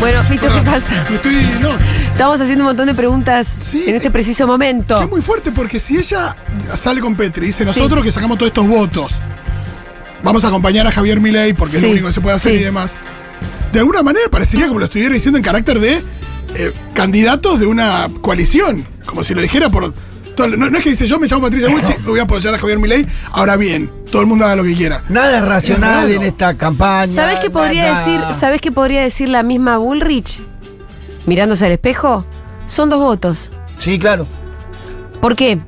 Bueno, Fito, ¿qué pasa? Me Estoy, no, Estamos haciendo un montón de preguntas Sí. en este preciso momento. es muy fuerte porque si ella sale con Petri y dice nosotros que sacamos todos estos votos, vamos a acompañar a Javier Milei porque es lo único que se puede hacer y demás. De alguna manera parecería como lo estuviera diciendo en carácter de eh, candidatos de una coalición. Como si lo dijera por. Todo- no, no es que dice yo me llamo Patricia Bullrich y voy a apoyar a Javier Milei. Ahora bien, todo el mundo haga lo que quiera. Nada es racional en esta campaña. ¿Sabes qué podría nada. decir? ¿Sabes qué podría decir la misma Bullrich? Mirándose al espejo, son dos votos. Sí, claro. ¿Por qué?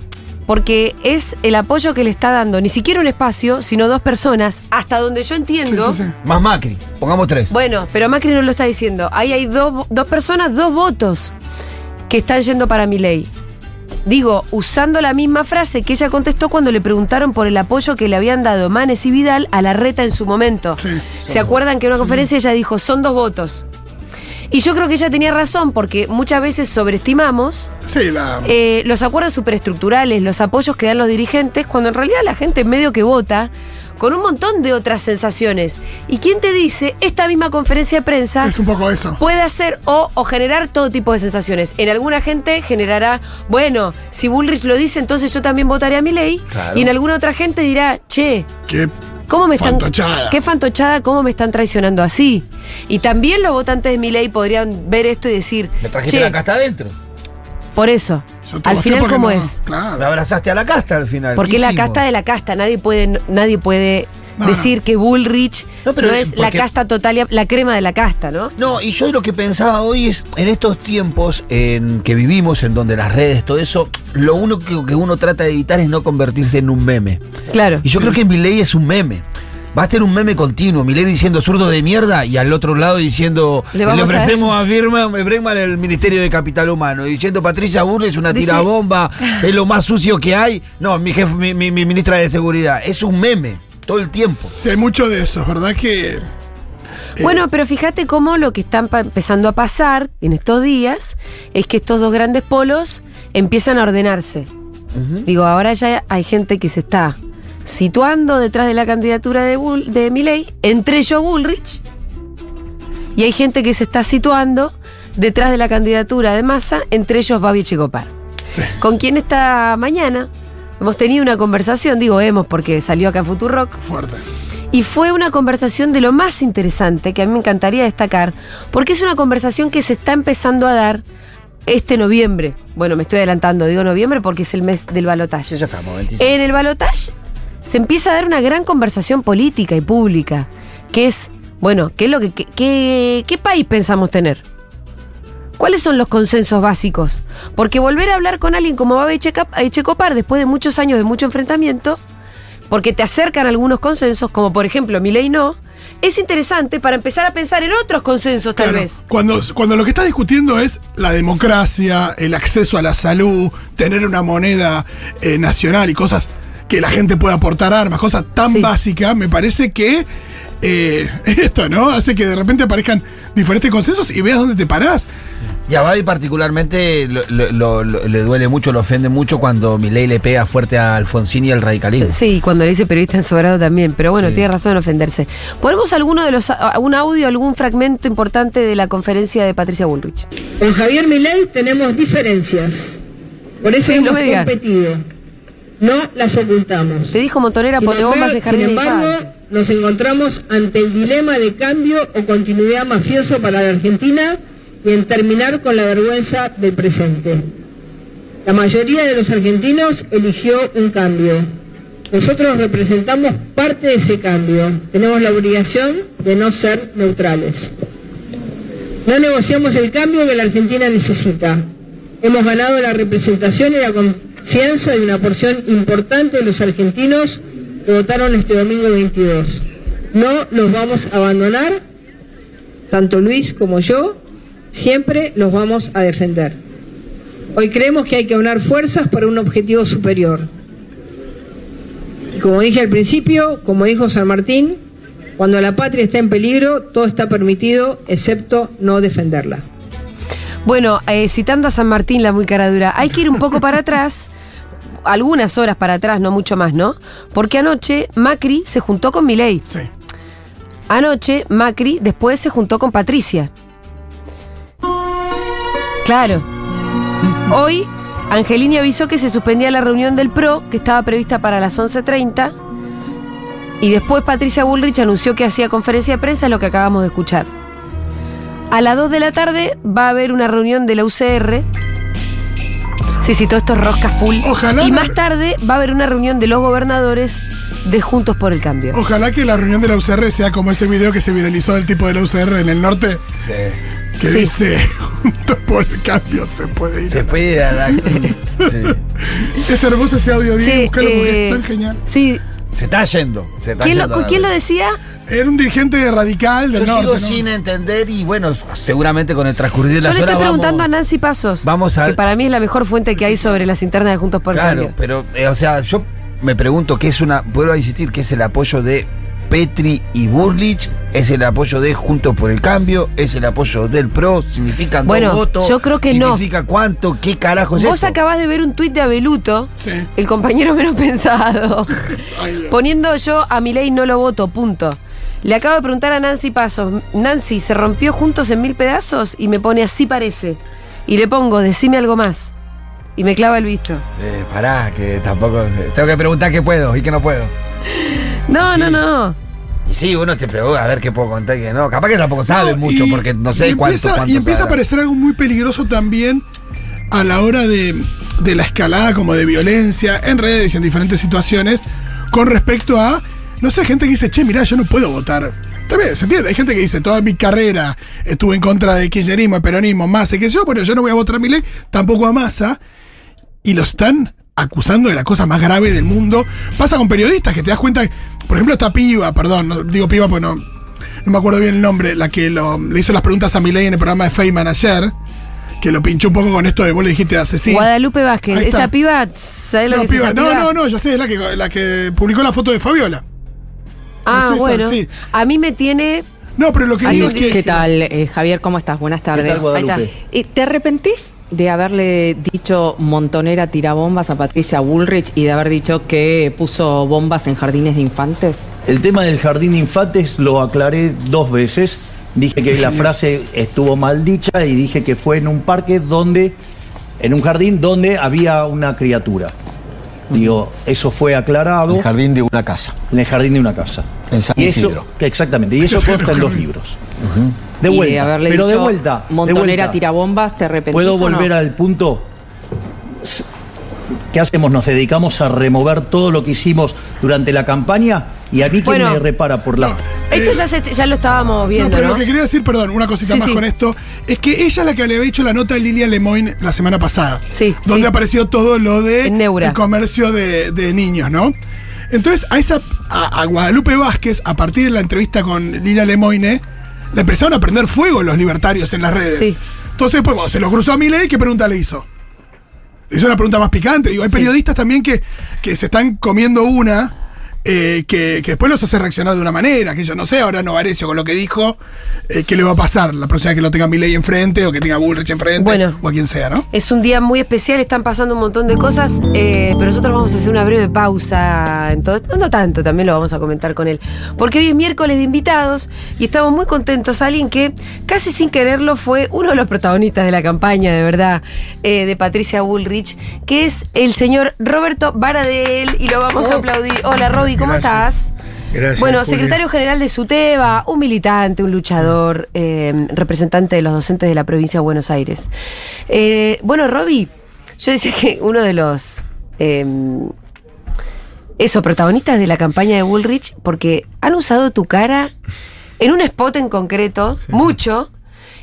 Porque es el apoyo que le está dando, ni siquiera un espacio, sino dos personas, hasta donde yo Sí, entiendo. sí, sí. Más Macri. Pongamos tres. Bueno, pero Macri no lo está diciendo. Ahí hay dos, dos personas, dos votos que están yendo para mi ley. Digo, usando la misma frase que ella contestó cuando le preguntaron por el apoyo que le habían dado Manes y Vidal a la reta en su momento. Sí. ¿Se acuerdan que en una conferencia ella dijo, son dos votos? Y yo creo que ella tenía razón porque muchas veces sobreestimamos Sí, la. eh, los acuerdos superestructurales, los apoyos que dan los dirigentes, cuando en realidad la gente medio que vota con un montón de otras sensaciones. ¿Y quién te dice esta misma conferencia de prensa es un poco eso. puede hacer o, o generar todo tipo de sensaciones? En alguna gente generará, bueno, si Bullrich lo dice, entonces yo también votaré a mi ley. Claro. Y en alguna otra gente dirá, che, ¿Cómo me están. Fantochada. Qué fantochada, cómo me están traicionando así. Y también los votantes de mi ley podrían ver esto y decir. Me trajiste "Che, la casta adentro. Por eso. Al final, ¿cómo no- es? Me Claro. abrazaste a la casta al final. Porque ¿Qué la casta de la casta. Nadie puede, nadie puede No, decir no. que Bullrich no, es la casta total, y- la crema de la casta, ¿no? No, y yo lo que pensaba hoy es, en estos tiempos en que vivimos, en donde las redes, todo eso, lo único que uno trata de evitar es no convertirse en un meme. Claro. Y yo creo que Milei es un meme. Va a ser un meme continuo. Milei diciendo zurdo de mierda y al otro lado diciendo Le le, vamos a- ofrecemos a, Birman, Bregman el Ministerio de Capital Humano. Diciendo Patricia Burles es una Dice- tirabomba, es lo más sucio que hay. No, mi, jefe, mi, mi- mi ministra de Seguridad. Es un meme todo el tiempo. Sí, hay mucho de eso, es verdad que. Bueno, pero fíjate cómo lo que está empezando a pasar en estos días es que estos dos grandes polos empiezan a ordenarse. Digo, ahora ya hay gente que se está situando detrás de la candidatura de, Bull- de Milei, entre ellos Bullrich, y hay gente que se está situando detrás de la candidatura de Massa, entre ellos Babi Checopar. Sí. Con quien esta mañana hemos tenido una conversación, digo hemos porque salió acá en Futurock, Fuerte. y fue una conversación de lo más interesante que a mí me encantaría destacar, porque es una conversación que se está empezando a dar este noviembre. Bueno, me estoy adelantando, digo noviembre porque es el mes del balotaje. Ya estamos, 25. En el balotaje se empieza a dar una gran conversación política y pública, que es, bueno, ¿qué es lo que qué, qué- qué país pensamos tener? ¿Cuáles son los consensos básicos? Porque volver a hablar con alguien como Echeca- Echecopar después de muchos años de mucho enfrentamiento, porque te acercan algunos consensos, como por ejemplo mi ley no, es interesante para empezar a pensar en otros consensos tal Claro, vez. Cuando, cuando lo que estás discutiendo es la democracia, el acceso a la salud, tener una moneda eh, nacional y cosas que la gente pueda aportar armas, cosas tan Sí. básicas, me parece que eh, esto, ¿no? Hace que de repente aparezcan diferentes consensos y veas dónde te parás. Y a Babi particularmente lo- lo- lo- lo- le duele mucho, lo ofende mucho cuando Milei le pega fuerte a Alfonsín y al radicalismo. Sí, cuando le dice periodista ensobrado también, pero bueno, Sí. tiene razón en ofenderse. ¿Ponemos alguno de los, algún audio, algún fragmento importante de la conferencia de Patricia Bullrich? Con Javier Milei tenemos diferencias. Por eso Sí, no hemos me competido. No las ocultamos. Te dijo Montonera, pone bombas en jardín sin embargo. Nos encontramos ante el dilema de cambio o continuidad mafioso para la Argentina y en terminar con la vergüenza del presente. La mayoría de los argentinos eligió un cambio. Nosotros representamos parte de ese cambio. Tenemos la obligación de no ser neutrales. No negociamos el cambio que la Argentina necesita. Hemos ganado la representación y la confianza de una porción importante de los argentinos que votaron este domingo 22. No los vamos a abandonar, tanto Luis como yo, siempre los vamos a defender. Hoy creemos que hay que aunar fuerzas para un objetivo superior. Y como dije al principio, como dijo San Martín, cuando la patria está en peligro, todo está permitido, excepto no defenderla. Bueno, eh, citando a San Martín, la muy cara dura, hay que ir un poco para atrás, algunas horas para atrás, no mucho más, ¿no? Porque anoche Macri se juntó con Milei. Sí. Anoche, Macri después se juntó con Patricia. Claro. Hoy, Angelini avisó que se suspendía la reunión del PRO, que estaba prevista para las 11.30. Y después Patricia Bullrich anunció que hacía conferencia de prensa, lo que acabamos de escuchar. A las 2 de la tarde va a haber una reunión de la UCR. Sí, sí, todo esto es rosca full. Ojalá y la- más tarde va a haber una reunión de los gobernadores de Juntos por el Cambio. Ojalá que la reunión de la UCR sea como ese video que se viralizó del tipo de la UCR en el norte, que Sí. dice, juntos por el cambio se puede ir. Se puede ir a la. Sí. Es hermoso ese audio, Diego, buscalo porque eh, es tan genial. Sí. Se está yendo. Se está ¿Quién yendo lo, la ¿quién lo decía? Era un dirigente radical del Yo norte. sigo ¿no? sin entender y bueno, seguramente con el transcurrir de Yo las le horas estoy preguntando vamos- a Nancy Pasos, vamos a- que para mí es la mejor fuente que hay sobre las internas de Juntos por el Claro, Cambio. pero, eh, o sea, yo me pregunto qué es una. Vuelvo a insistir, ¿qué es el apoyo de Petri y Burlich? ¿Es el apoyo de Juntos por el Cambio? ¿Es el apoyo del PRO? ¿Significan Bueno, dos votos? yo creo que no. ¿Significa cuánto? ¿Qué carajo es Vos esto? acabás de ver un tuit de Abeluto, Sí. el compañero menos pensado, Ay, poniendo yo a mi ley no lo voto, punto. Le acabo de preguntar a Nancy Pasos, Nancy, ¿se rompió juntos en mil pedazos? Y me pone así parece. Y le pongo, decime algo más. Y me clava el visto. Eh, pará, que tampoco. Tengo que preguntar qué puedo y qué no puedo. No, Sí. no, no. Y sí, uno te pregunta a ver qué puedo contar y qué no. Capaz que tampoco sabe No, mucho, y- porque no sé y cuánto, empieza, cuánto Y empieza a sabrá. aparecer algo muy peligroso también a la hora de, de la escalada como de violencia en redes y en diferentes situaciones con respecto a, no sé, gente que dice, che, mirá, yo no puedo votar. También, ¿se entiende? Hay gente que dice, toda mi carrera estuve en contra de kirchnerismo, peronismo, qué sé yo, bueno, yo no voy a votar a mi ley, tampoco a Massa, y lo están acusando de la cosa más grave del mundo. Pasa con periodistas que te das cuenta, por ejemplo, esta piba, perdón, no, digo piba porque no, no me acuerdo bien el nombre, la que lo- le hizo las preguntas a Milei en el programa de Feynman ayer, que lo pinchó un poco con esto de vos le dijiste asesino. Guadalupe Vázquez, esa piba, ¿sabes lo No, que es piba, esa no, no, no, ya sé, es la que, la que publicó la foto de Fabiola. Ah, No sé, esa, bueno. sí. A mí me tiene. No, pero lo que digo es que. ¿Qué tal, eh, Javier? ¿Cómo estás? Buenas tardes. Ahí está. Eh, ¿Te arrepentís de haberle dicho montonera tirabombas a Patricia Bullrich y de haber dicho que puso bombas en jardines de infantes? El tema del jardín de infantes lo aclaré dos veces. Dije que la frase estuvo mal dicha y dije que fue en un parque donde, en un jardín donde había una criatura. Digo, eso fue aclarado El jardín de una casa. en el jardín de una casa. En San Y eso- Isidro. exactamente, y eso consta en los libros. De y vuelta, de haberle pero dicho de vuelta. de montonera vuelta. tirabombas, ¿te arrepentís ¿Puedo o no? volver al punto? ¿Qué hacemos? ¿Nos dedicamos a remover todo lo que hicimos durante la campaña? Y a mí, ¿quién Bueno. me repara por la... Esto ya, se- ya lo estábamos No, viendo, pero ¿no? lo que quería decir, perdón, una cosita Sí, más sí. con esto, es que ella es la que le había hecho la nota a Lilia Lemoyne la semana pasada. Sí, Donde sí. apareció todo lo de En Neura. el comercio de, de niños, ¿no? Entonces, a esa a, a Guadalupe Vázquez, a partir de la entrevista con Lilia Lemoyne, le empezaron a prender fuego los libertarios en las redes. Sí. Entonces, pues, cuando se lo cruzó a Milei, ¿qué pregunta le hizo? Le hizo una pregunta más picante. Digo, hay Sí. periodistas también que, que se están comiendo una. Eh, que, que después los hace reaccionar de una manera, que yo no sé, ahora Novarecio con lo que dijo, eh, qué le va a pasar la próxima vez que lo tenga Milei enfrente o que tenga Bullrich enfrente Bueno. o a quien sea, ¿no? Es un día muy especial, están pasando un montón de cosas, eh, pero nosotros vamos a hacer una breve pausa. En todo, no, no tanto, también lo vamos a comentar con él. Porque hoy es miércoles de invitados y estamos muy contentos. Alguien que casi sin quererlo fue uno de los protagonistas de la campaña, de verdad, eh, de Patricia Bullrich, que es el señor Roberto Baradel y lo vamos a aplaudir. Hola, ¿cómo estás? Gracias, Bueno, secretario general de SUTEBA, un militante, un luchador, eh, representante de los docentes de la provincia de Buenos Aires. Eh, bueno, Roby, yo decía que uno de los. eh, eso, protagonistas de la campaña de Bullrich, porque han usado tu cara en un spot en concreto, mucho.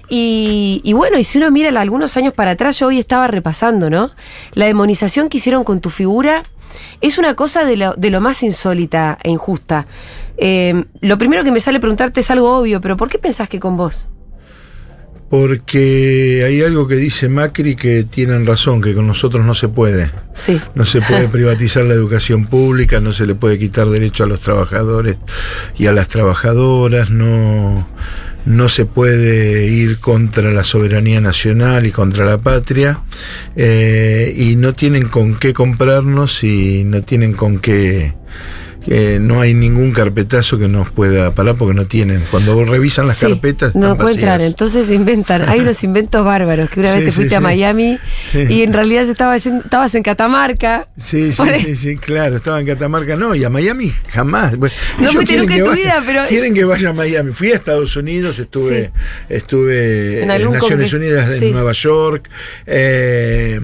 Y, y bueno, y si uno mira algunos años para atrás, yo hoy estaba repasando, ¿no? La demonización que hicieron con tu figura es una cosa de lo, de lo más insólita e injusta. Eh, lo primero que me sale preguntarte es algo obvio, pero ¿por qué pensás que con vos? Porque hay algo que dice Macri que tienen razón, que con nosotros no se puede. Sí. No se puede privatizar la educación pública, no se le puede quitar derecho a los trabajadores y a las trabajadoras, no, no se puede ir contra la soberanía nacional y contra la patria, eh, y no tienen con qué comprarnos y no tienen con qué que no hay ningún carpetazo que nos pueda parar porque no tienen. Cuando revisan las Sí, carpetas no encuentran, vacías. entonces inventan. Hay unos inventos bárbaros que una Sí, vez te sí, fuiste a. Miami y en realidad estaba yendo- estabas en Catamarca. Sí, sí, sí, sí, claro, estaba en Catamarca, no, y a Miami jamás. Bueno, No fuiste nunca que en tu vida, pero- Quieren que vaya a Miami. Fui a Estados Unidos, estuve, estuve En Naciones Unidas en. Nueva York, eh,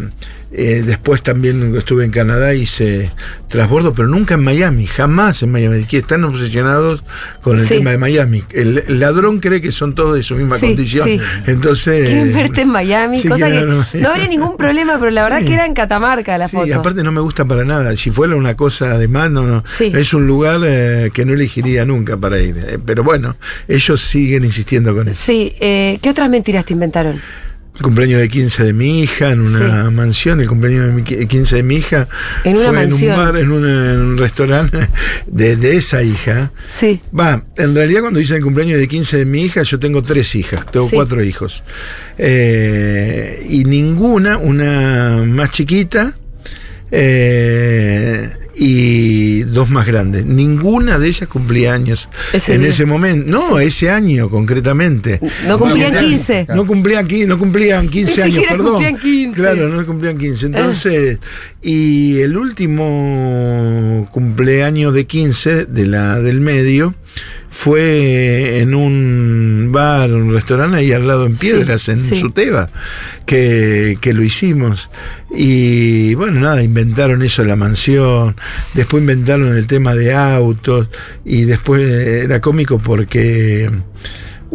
eh, después también estuve en Canadá, hice transbordo, pero nunca en Miami, jamás en Miami, que están obsesionados con el Sí. tema de Miami. El, el ladrón cree que son todos de su misma Sí, condición. sí. Entonces... Quieren verte en Miami, cosa que no habría ningún problema, pero la verdad que era en Catamarca la foto. y aparte no me gusta para nada. Si fuera una cosa de más, no, no. Es un lugar eh, que no elegiría nunca para ir. Eh, pero bueno, ellos siguen insistiendo con eso. Sí, eh, ¿qué otras mentiras te inventaron? El cumpleaños de 15 de mi hija en una mansión, el cumpleaños de mi qui- 15 de mi hija En una fue mansión. en un bar, en un, en un restaurante de, de esa hija. Sí. Va, en realidad cuando hice el cumpleaños de 15 de mi hija, yo tengo tres hijas, tengo Sí. cuatro hijos. Eh, y ninguna, una más chiquita eh, y dos más grandes. Ninguna de ellas cumplía años Ese en día. ese momento. No, ese año concretamente. No cumplían 15. No cumplían, no cumplían 15 Ni años, perdón. cumplían 15. Claro, no cumplían 15. Entonces, y el último cumpleaños de 15 de la, del medio fue en un bar, un restaurante ahí al lado en Piedras, en sí. Suteba, que, que lo hicimos. Y bueno, nada, inventaron eso de la mansión, después inventaron el tema de autos, y después era cómico porque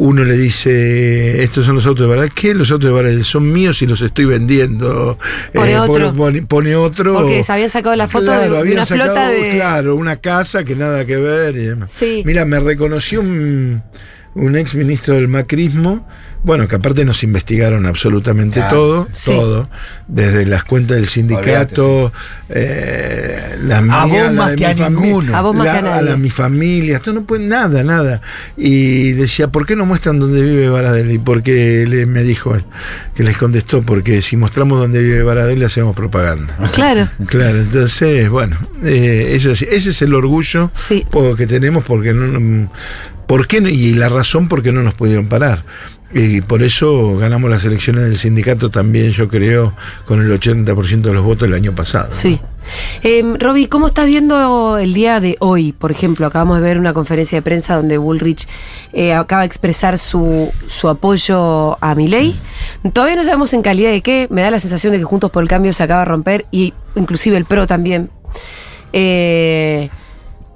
uno le dice, estos son los autos de Baradel, ¿qué? Los autos de Baradel son míos y los estoy vendiendo. Pone otro. Pone, pone otro. Porque se habían sacado la foto de- de una flota sacado, de- Claro, una casa que nada que ver y demás. Sí. Mira, me reconoció un, un ex ministro del macrismo, bueno, que aparte nos investigaron absolutamente Claro, todo, sí. todo, desde las cuentas del sindicato, eh, la A mía, vos la más de que mi a fami- ninguno. A vos más la- que a nadie. la- mi familia, esto no puede nada, nada. Y decía, ¿por qué no muestran dónde vive Baradel? Y porque le, me dijo él, que les contestó, porque si mostramos dónde vive Baradel le hacemos propaganda. Claro. Claro, entonces, bueno, eh, eso es- ese es el orgullo Sí. que tenemos porque no, no- ¿por qué y la razón por qué no nos pudieron parar. Y por eso ganamos las elecciones del sindicato también, yo creo, con el 80% de los votos el año pasado. Sí. Eh, Roby, ¿cómo estás viendo el día de hoy? Por ejemplo, acabamos de ver una conferencia de prensa donde Bullrich eh, acaba de expresar su, su apoyo a Milei. Todavía no sabemos en calidad de qué. Me da la sensación de que Juntos por el Cambio se acaba de romper y inclusive el PRO también. Eh,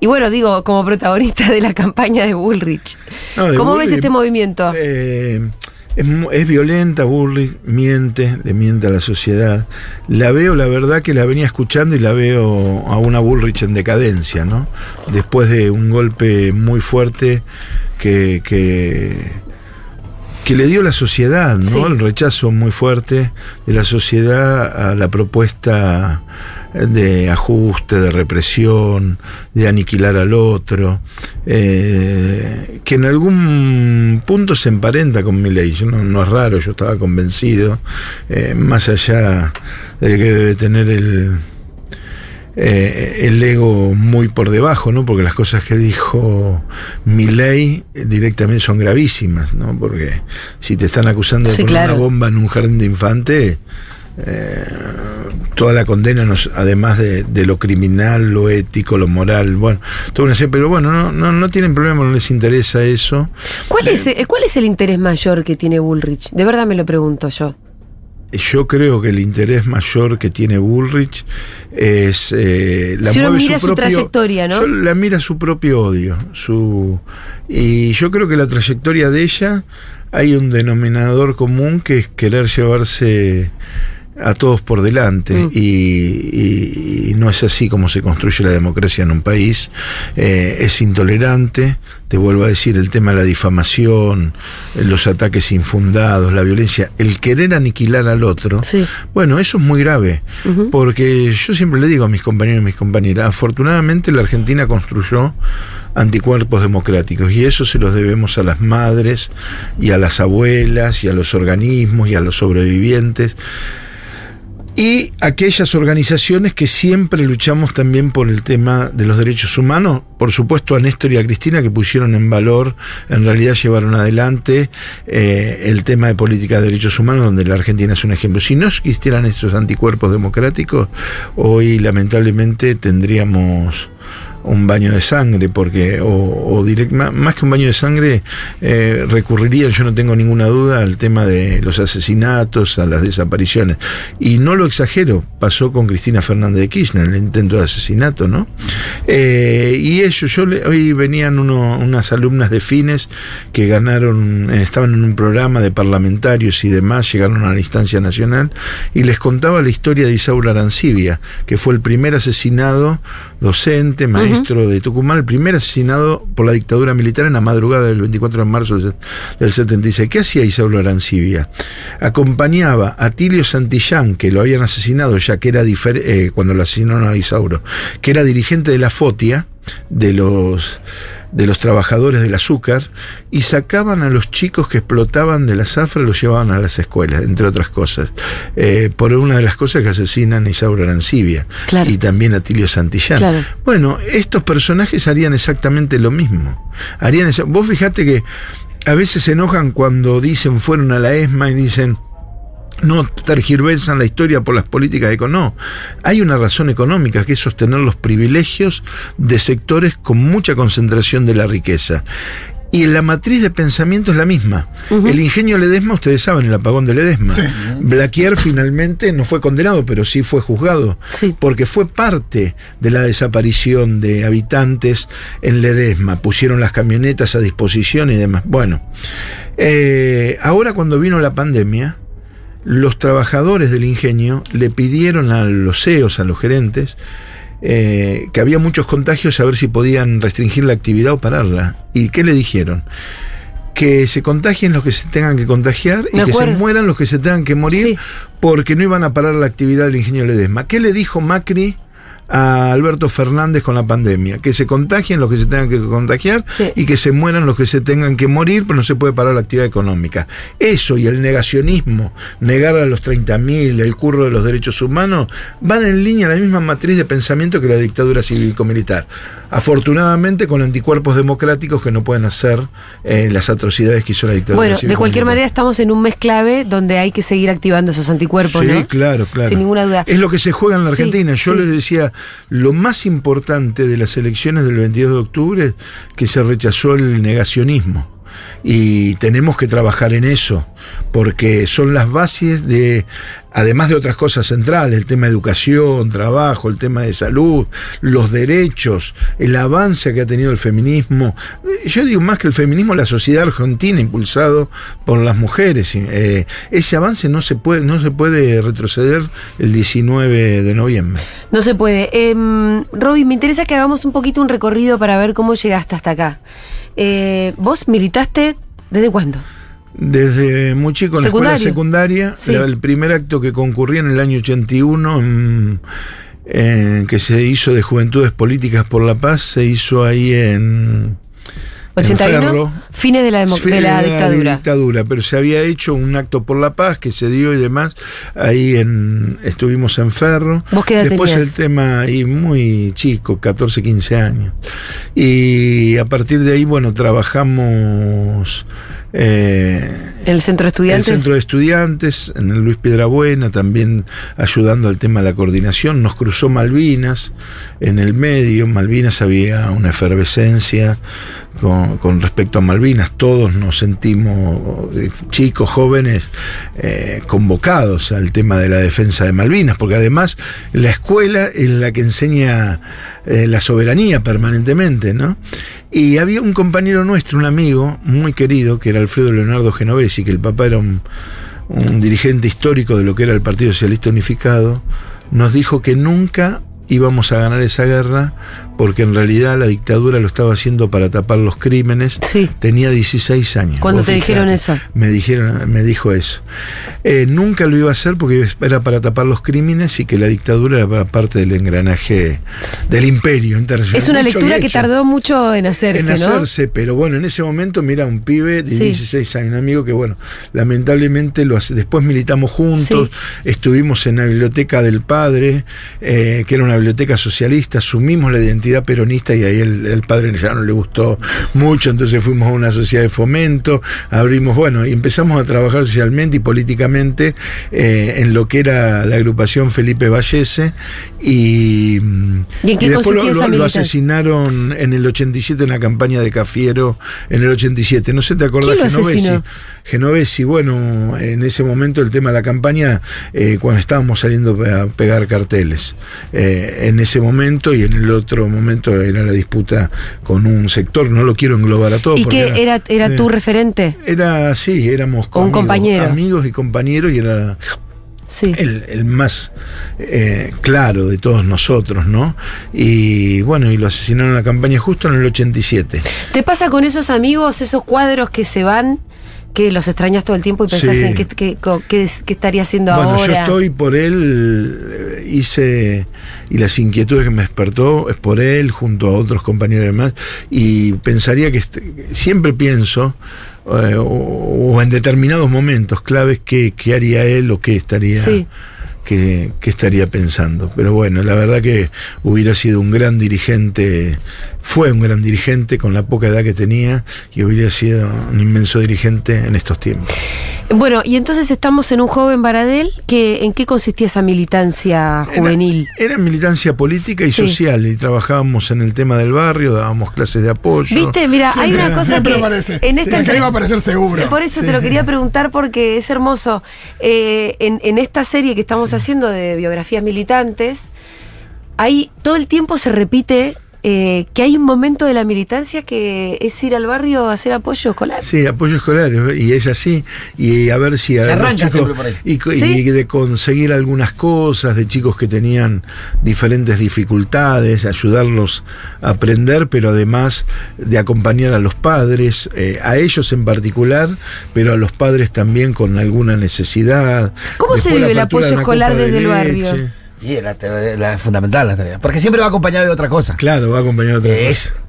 y bueno, digo, como protagonista de la campaña de Bullrich. No, de ¿Cómo ves este movimiento? Eh, es, violenta, Bullrich, miente, le miente a la sociedad. La veo, la verdad que la venía escuchando y la veo a una Bullrich en decadencia, ¿no? Después de un golpe muy fuerte que, que, que le dio la sociedad, ¿no? Sí. El rechazo muy fuerte de la sociedad a la propuesta de ajuste, de represión, de aniquilar al otro, eh, que en algún punto se emparenta con mi ley. Yo no, no es raro, yo estaba convencido, eh, más allá de que debe tener el, eh, el ego muy por debajo, ¿no? Porque las cosas que dijo Milei eh, directamente son gravísimas, ¿no? Porque si te están acusando de Sí, poner claro. una bomba en un jardín de infante, eh, toda la condena nos, además de, de lo criminal, lo ético, lo moral, bueno, todo una serie, pero bueno, no, no, no tienen problema, no les interesa eso. ¿Cuál es, eh, ¿Cuál es el interés mayor que tiene Bullrich? De verdad me lo pregunto yo. Yo creo que el interés mayor que tiene Bullrich es eh, la Si uno mira su trayectoria, ¿no? yo la mira su propio odio, su y yo creo que la trayectoria de ella hay un denominador común que es querer llevarse a todos por delante Mm. y, y- y no es así como se construye la democracia en un país Eh, es intolerante te vuelvo a decir el tema de la difamación los ataques infundados la violencia el querer aniquilar al otro Sí. bueno, eso es muy grave, porque yo siempre le digo a mis compañeros y mis compañeras, afortunadamente la Argentina construyó anticuerpos democráticos y eso se los debemos a las madres y a las abuelas y a los organismos y a los sobrevivientes. Y aquellas organizaciones que siempre luchamos también por el tema de los derechos humanos, por supuesto a Néstor y a Cristina que pusieron en valor, en realidad llevaron adelante eh, el tema de política de derechos humanos, donde la Argentina es un ejemplo. Si no existieran estos anticuerpos democráticos, hoy lamentablemente tendríamos un baño de sangre, porque, o, o direct- más que un baño de sangre, eh, recurriría, yo no tengo ninguna duda, al tema de los asesinatos, a las desapariciones. Y no lo exagero, pasó con Cristina Fernández de Kirchner, el intento de asesinato, ¿no? Eh, y ellos, yo le- hoy venían unas alumnas de Fines que ganaron, eh, estaban en un programa de parlamentarios y demás, llegaron a la instancia nacional, y les contaba la historia de Isaura Arancibia, que fue el primer asesinado docente, maestro de Tucumán, el primer asesinado por la dictadura militar en la madrugada del 24 de marzo del del 76. ¿Qué hacía Isauro Arancibia? Acompañaba a Tilio Santillán, que lo habían asesinado ya que era eh, cuando lo asesinaron a Isauro, que era dirigente de la FOTIA, de los de los trabajadores del azúcar y sacaban a los chicos que explotaban de la zafra y los llevaban a las escuelas, entre otras cosas. Eh, por una de las cosas que asesinan a Isaura Arancibia Claro. y también a Tilio Santillán. Claro. Bueno, estos personajes harían exactamente lo mismo. Harían esa- Vos fijate que a veces se enojan cuando dicen fueron a la ESMA y dicen no tergiversan la historia por las políticas económicas. No. Hay una razón económica que es sostener los privilegios de sectores con mucha concentración de la riqueza. Y la matriz de pensamiento es la misma. El ingenio Ledesma, ustedes saben, el apagón de Ledesma. Sí. Blaquier finalmente no fue condenado, pero sí fue juzgado. Sí. Porque fue parte de la desaparición de habitantes en Ledesma. Pusieron las camionetas a disposición y demás. Bueno, eh, ahora cuando vino la pandemia, los trabajadores del ingenio le pidieron a los CEOs, a los gerentes, eh, que había muchos contagios, a ver si podían restringir la actividad o pararla. ¿Y qué le dijeron? Que se contagien los que se tengan que contagiar y que se mueran los que se tengan que morir Sí. porque no iban a parar la actividad del ingenio Ledesma. ¿Qué le dijo Macri a Alberto Fernández con la pandemia? Que se contagien los que se tengan que contagiar Sí. y que se mueran los que se tengan que morir, pero no se puede parar la actividad económica. Eso y el negacionismo, negar a los 30.000, el curro de los derechos humanos, van en línea a la misma matriz de pensamiento que la dictadura cívico-militar. Afortunadamente con anticuerpos democráticos que no pueden hacer eh, las atrocidades que hizo la dictadura Bueno, de cualquier manera estamos en un mes clave donde hay que seguir activando esos anticuerpos, Sí, ¿no? claro, claro. Sin ninguna duda. Es lo que se juega en la Sí, Argentina. Yo sí. les decía, lo más importante de las elecciones del 22 de octubre que se rechazó el negacionismo. Y tenemos que trabajar en eso, porque son las bases de, además de otras cosas centrales, el tema de educación, trabajo, el tema de salud, los derechos, el avance que ha tenido el feminismo. Yo digo más que el feminismo, la sociedad argentina impulsado por las mujeres. Eh, ese avance no se puede, no se puede retroceder el 19 de noviembre. No se puede. Eh, Robin, me interesa que hagamos un poquito un recorrido para ver cómo llegaste hasta acá. Eh, ¿Vos militaste desde cuándo? Desde muy chico en la escuela secundaria, Sí. el primer acto que concurrí en el año 81, en- en- que se hizo de Juventudes Políticas por la Paz, se hizo ahí en... en 81, Ferro. fines de la, de la dictadura. dictadura, pero se había hecho un acto por la paz que se dio y demás. Ahí en, estuvimos en Ferro. ¿Vos qué edad Después tenías? el tema ahí muy chico, 14, 15 años. Y a partir de ahí, bueno, trabajamos eh, ¿En el centro de estudiantes? el centro de estudiantes, en el Luis Piedrabuena, también ayudando al tema de la coordinación. Nos cruzó Malvinas en el medio. Malvinas había una efervescencia con, respecto a Malvinas. Todos nos sentimos, eh, chicos, jóvenes, eh, convocados al tema de la defensa de Malvinas, porque además la escuela es la que enseña eh, la soberanía permanentemente, ¿no? Y había un compañero nuestro, un amigo muy querido, que era Alfredo Leonardo Genovesi, que el papá era un dirigente histórico de lo que era el Partido Socialista Unificado, nos dijo que nunca íbamos a ganar esa guerra porque en realidad la dictadura lo estaba haciendo para tapar los crímenes. Sí. Tenía 16 años. ¿Cuándo te dijeron eso? Me dijeron, me dijo eso. Eh, nunca lo iba a hacer porque era para tapar los crímenes y que la dictadura era parte del engranaje del imperio internacional. Es una lectura que tardó mucho en hacerse, En ¿no? hacerse, pero bueno, en ese momento, mira, un pibe de Sí. 16 años, un amigo que, bueno, lamentablemente lo hace. Después militamos juntos, estuvimos en la biblioteca del padre, eh, que era una biblioteca socialista, asumimos la identidad peronista y ahí el, el padre ya no le gustó mucho, entonces fuimos a una sociedad de fomento, abrimos, bueno, y empezamos a trabajar socialmente y políticamente eh, en lo que era la agrupación Felipe Vallese y, ¿Y en qué después lo, lo- asesinaron en el 87 en la campaña de Cafiero en el 87. No sé, ¿te acordás? ¿Quién lo Genovesi. Genovesi, bueno, en ese momento el tema de la campaña, eh, cuando estábamos saliendo a pegar carteles. Eh, en ese momento y en el otro momento era la disputa con un sector, no lo quiero englobar a todo. ¿Y qué era, era eh, tu referente? Era, sí, éramos un amigos- compañero. amigos y compañeros y era Sí. el, el más eh, claro de todos nosotros, ¿no? Y bueno, y lo asesinaron en la campaña justo en el 87. ¿Te pasa con esos amigos, esos cuadros que se van, que los extrañas todo el tiempo y pensás Sí. en qué, qué- qué es- qué estaría haciendo Bueno, ahora? yo estoy por él, eh, hice, y las inquietudes que me despertó es por él, junto a otros compañeros y demás, y pensaría que siempre pienso, eh, o, o en determinados momentos claves, qué, qué haría él o qué estaría... Sí. Qué- qué estaría pensando. Pero bueno, la verdad que hubiera sido un gran dirigente, fue un gran dirigente con la poca edad que tenía y hubiera sido un inmenso dirigente en estos tiempos. Bueno, y entonces estamos en un joven Baradel, que, ¿en qué consistía esa militancia juvenil? Era, era militancia política y Sí. social y trabajábamos en el tema del barrio, dábamos clases de apoyo. Viste, mira, hay una cosa que aparece. en esta iba a aparecer seguro. Por eso te lo quería preguntar porque es hermoso. Eh, en, en esta serie que estamos haciendo de biografías militantes, hay todo el tiempo se repite eh, que hay un momento de la militancia que es ir al barrio a hacer apoyo escolar. Sí, apoyo escolar, y es así, y a ver si a Se arranca siempre por ahí. y, de conseguir algunas cosas de chicos que tenían diferentes dificultades, ayudarlos a aprender, pero además de acompañar a los padres, eh, a ellos en particular, pero a los padres también con alguna necesidad. ¿Cómo se Después vive el apoyo escolar de desde el barrio? Y la, tarea- la- fundamental la tarea. Porque siempre va acompañado de otra cosa. Claro, va acompañado de otra Es, cosa.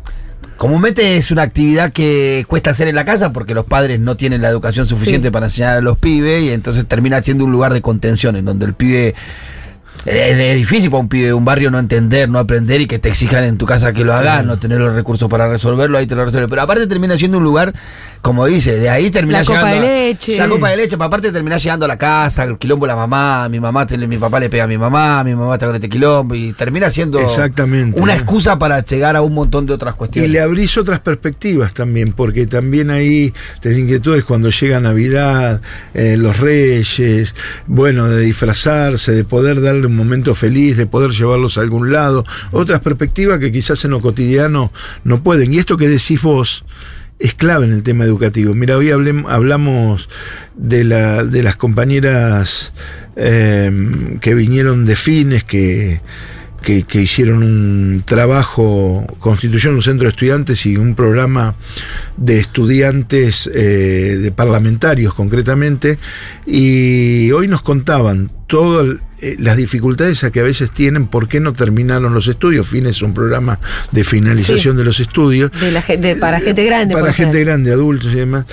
comúnmente es una actividad que cuesta hacer en la casa porque los padres no tienen la educación suficiente Sí. para enseñar a los pibes y entonces termina siendo un lugar de contención en donde el pibe es, es difícil para un pibe de un barrio no entender, no aprender y que te exijan en tu casa que lo hagas, no tener los recursos para resolverlo, ahí te lo resuelve. Pero aparte termina siendo un lugar, como dice, de ahí termina La copa llegando. de leche. La copa de leche, pero aparte termina llegando a la casa, el quilombo la mamá, mi mamá, te- mi papá le pega a mi mamá, mi mamá está con este quilombo y termina siendo Exactamente. una excusa para llegar a un montón de otras Y cuestiones. le abrís otras perspectivas también, porque también ahí tenés inquietudes cuando llega Navidad, eh, los Reyes, bueno, de disfrazarse, de poder un momento feliz, de poder llevarlos a algún lado, otras perspectivas que quizás en lo cotidiano no pueden. Y esto que decís vos es clave en el tema educativo. Mira, hoy hablamos de, la, de las compañeras eh, que vinieron de fines, que que, hicieron un trabajo, constituyeron un centro de estudiantes y un programa de estudiantes, eh, de parlamentarios concretamente, y hoy nos contaban todas eh, las dificultades a que a veces tienen, por qué no terminaron los estudios. FIN es un programa de finalización Sí. de los estudios. De la para gente grande. Para gente grande, adultos y demás.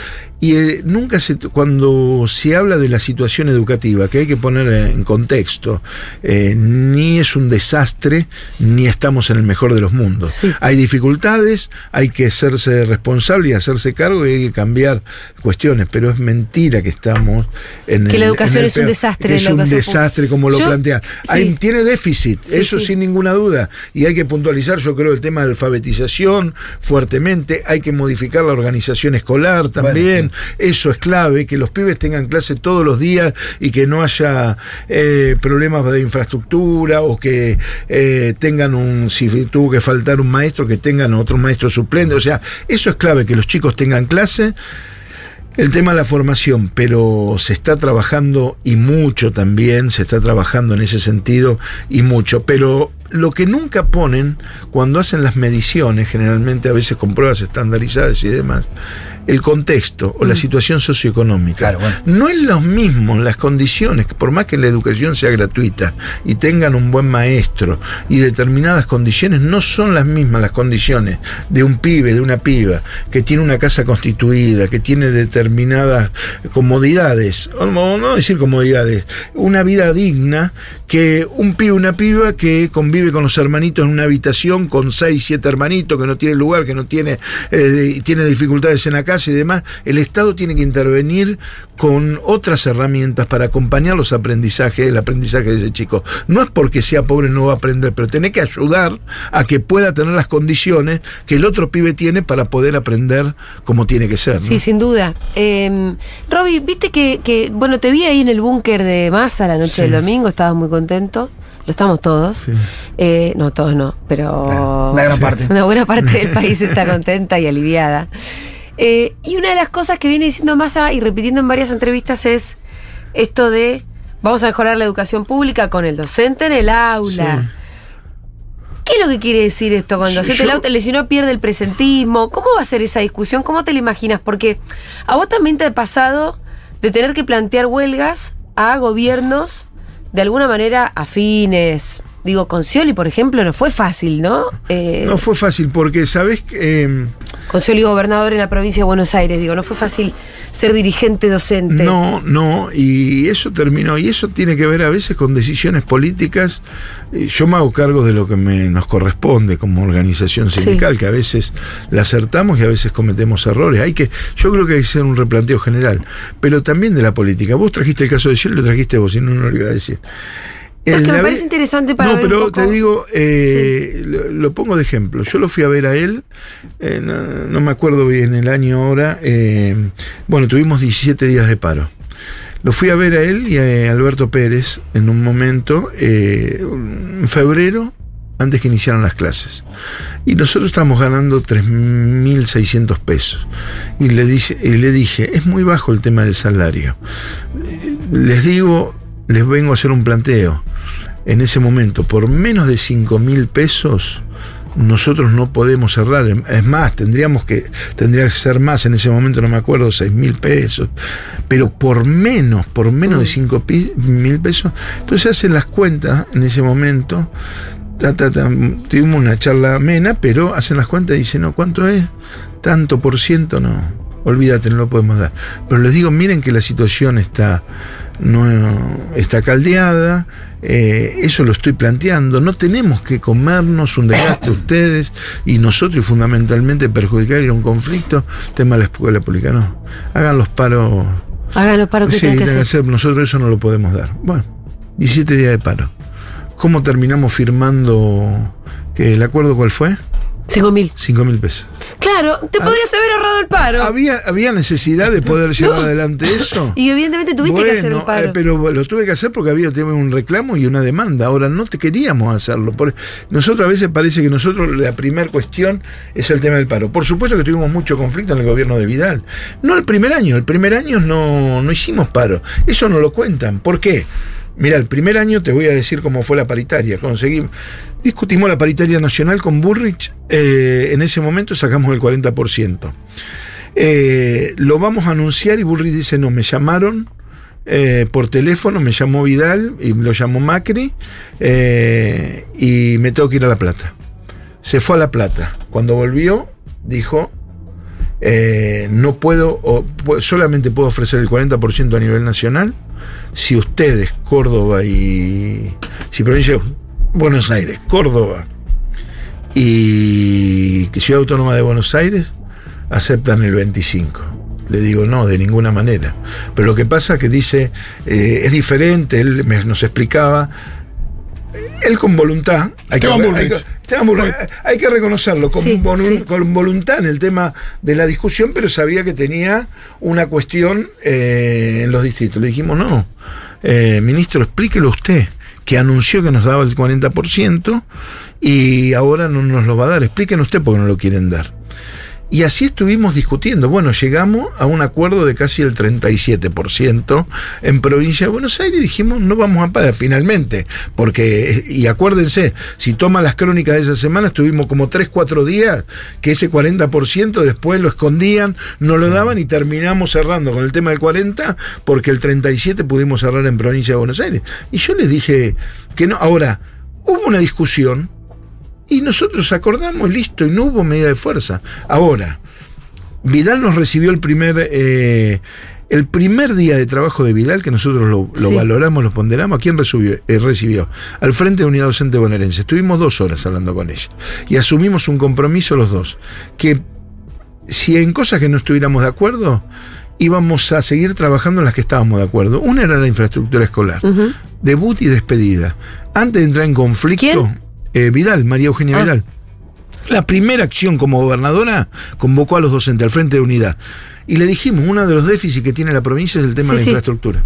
Y eh, nunca se, cuando se habla de la situación educativa, que hay que poner en contexto, eh, ni es un desastre, ni estamos en el mejor de los mundos. Sí. Hay dificultades, hay que hacerse responsable y hacerse cargo y hay que cambiar cuestiones, pero es mentira que estamos en Que el- la educación en el es un peor- desastre, que es la un desastre como lo plantean. sí. Tiene déficit, Sí, eso sí. sin ninguna duda. Y hay que puntualizar, yo creo, el tema de alfabetización fuertemente. Hay que modificar la organización escolar también. Eso es clave, que los pibes tengan clase todos los días y que no haya eh, problemas de infraestructura o que eh, tengan un, si tuvo que faltar un maestro, que tengan otro maestro suplente. O sea, eso es clave, que los chicos tengan clase. El tema de la formación, pero se está trabajando y mucho también, se está trabajando en ese sentido y mucho, pero lo que nunca ponen cuando hacen las mediciones, generalmente a veces con pruebas estandarizadas y demás, el contexto o la situación socioeconómica Claro, bueno. no es lo mismo las condiciones, que por más que la educación sea gratuita y tengan un buen maestro y determinadas condiciones, no son las mismas las condiciones de un pibe, de una piba, que tiene una casa constituida, que tiene determinadas comodidades, o no no decir comodidades, una vida digna, que un pibe, una piba que convive con los hermanitos en una habitación con seis, siete hermanitos, que no tiene lugar, que no tiene, eh, tiene dificultades en la casa y demás, el Estado tiene que intervenir con otras herramientas para acompañar los aprendizajes, el aprendizaje de ese chico. No es porque sea pobre no va a aprender, pero tiene que ayudar a que pueda tener las condiciones que el otro pibe tiene para poder aprender como tiene que ser. ¿no? Sí, sin duda. Eh, Roby, viste que, que, bueno, te vi ahí en el búnker de Massa la noche Sí. del domingo, estabas muy contento. Lo estamos todos. Sí. Eh, no, todos no, pero. Una gran parte. Una buena parte del país está contenta y aliviada. Eh, y una de las cosas que viene diciendo Massa y repitiendo en varias entrevistas es esto de vamos a mejorar la educación pública con el docente en el aula. ¿Qué es lo que quiere decir esto con el docente en el aula? Si no pierde el presentismo. ¿Cómo va a ser esa discusión? ¿Cómo te la imaginas? Porque a vos también te ha pasado de tener que plantear huelgas a gobiernos de alguna manera afines. Digo, con Scioli, por ejemplo, no fue fácil, ¿no? Eh, No fue fácil porque, ¿sabes? Eh, con Scioli gobernador en la provincia de Buenos Aires, digo, no fue fácil ser dirigente docente. No, no, y eso terminó, y eso tiene que ver a veces con decisiones políticas. Eh, Yo me hago cargo de lo que me, nos corresponde como organización Sí. sindical, que a veces la acertamos y a veces cometemos errores. Hay que, yo creo que hay que hacer un replanteo general, pero también de la política. Vos trajiste el caso de Shell, lo trajiste vos, si no, no lo iba a decir. Es que me parece interesante para No, ver un pero poco- te digo, eh, lo, lo pongo de ejemplo. Yo lo fui a ver a él, eh, no, no me acuerdo bien el año ahora. eh, bueno, tuvimos 17 días de paro. Lo fui a ver a él y a Alberto Pérez en un momento, en febrero, antes que iniciaran las clases. Y nosotros estábamos ganando 3.600 pesos. Y le, dice, y le dije, es muy bajo el tema del salario. Les digo, les vengo a hacer un planteo. En ese momento, por menos de 5.000 pesos, nosotros no podemos cerrar. Es más, tendríamos que, tendría que ser más, en ese momento no me acuerdo, 6 mil pesos. Pero por menos, por menos de 5 mil pesos. Entonces hacen las cuentas en ese momento. ta, ta, ta, tuvimos una charla amena, pero hacen las cuentas y dicen, no, ¿cuánto es? Tanto por ciento, no. Olvídate, no lo podemos dar. Pero les digo, miren que la situación está, no, está caldeada. eh, eso lo estoy planteando. No tenemos que comernos un desgaste ustedes y nosotros y fundamentalmente perjudicar ir a un conflicto. Tema de la escuela pública, no. Hagan los paros. Hagan los paros que Sí, tienen que hacer. Nosotros eso no lo podemos dar. Bueno, 17 días de paro. ¿Cómo terminamos firmando que el acuerdo cuál fue? Cinco mil. 5 mil pesos. Claro, te podrías haber ahorrado el paro. ¿Había, ¿Había necesidad de poder llevar adelante eso? Y evidentemente tuviste que hacer el paro. eh, pero lo tuve que hacer porque había un reclamo y una demanda. Ahora no te queríamos hacerlo. Por- nosotros a veces parece que nosotros la primera cuestión es el tema del paro. Por supuesto que tuvimos mucho conflicto en el gobierno de Vidal. No el primer año, el primer año no, no hicimos paro. Eso no lo cuentan. ¿Por qué? Mira, el primer año te voy a decir cómo fue la paritaria. Conseguimos, discutimos la paritaria nacional con Burrich. eh, en ese momento sacamos el 40%. Eh, lo vamos a anunciar y Bullrich dice, no, me llamaron eh, por teléfono, me llamó Vidal y lo llamó Macri eh, y me tengo que ir a La Plata. Se fue a La Plata. Cuando volvió, dijo, eh, no puedo, o, solamente puedo ofrecer el 40% a nivel nacional si ustedes, Córdoba y... Si provincia de Buenos Aires, Córdoba y Ciudad Autónoma de Buenos Aires aceptan el 25. Le digo, no, de ninguna manera. Pero lo que pasa es que dice, eh, es diferente, él me- nos explicaba, él con voluntad, hay que, hay Hay que reconocerlo, con, Sí, volu- sí. con voluntad en el tema de la discusión, pero sabía que tenía una cuestión eh, en los distritos. Le dijimos, no, eh, ministro, explíquelo usted, que anunció que nos daba el 40% y ahora no nos lo va a dar. Explíquenos usted por qué no lo quieren dar. Y así estuvimos discutiendo. Bueno, llegamos a un acuerdo de casi el 37% en provincia de Buenos Aires y dijimos no vamos a pagar finalmente. Porque, y acuérdense, si toma las crónicas de esa semana, estuvimos como 3, 4 días que ese 40% después lo escondían, no lo daban y terminamos cerrando con el tema del 40 porque el 37 pudimos cerrar en provincia de Buenos Aires. Y yo les dije que no. Ahora, hubo una discusión y nosotros acordamos, listo, y no hubo medida de fuerza. Ahora, Vidal nos recibió el primer, eh, el primer día de trabajo de Vidal, que nosotros lo, lo Sí. valoramos, lo ponderamos. ¿A quién recibió? eh, recibió? Al Frente de Unidad Docente Bonaerense. Estuvimos dos horas hablando con ella. Y asumimos un compromiso los dos. Que si en cosas que no estuviéramos de acuerdo, íbamos a seguir trabajando en las que estábamos de acuerdo. Una era la infraestructura escolar. Debut y despedida. Antes de entrar en conflicto, ¿Quién? Eh, Vidal, María Eugenia Ah. Vidal. La primera acción como gobernadora convocó a los docentes al Frente de Unidad. Y le dijimos, uno de los déficits que tiene la provincia es el tema Sí, de la sí. infraestructura.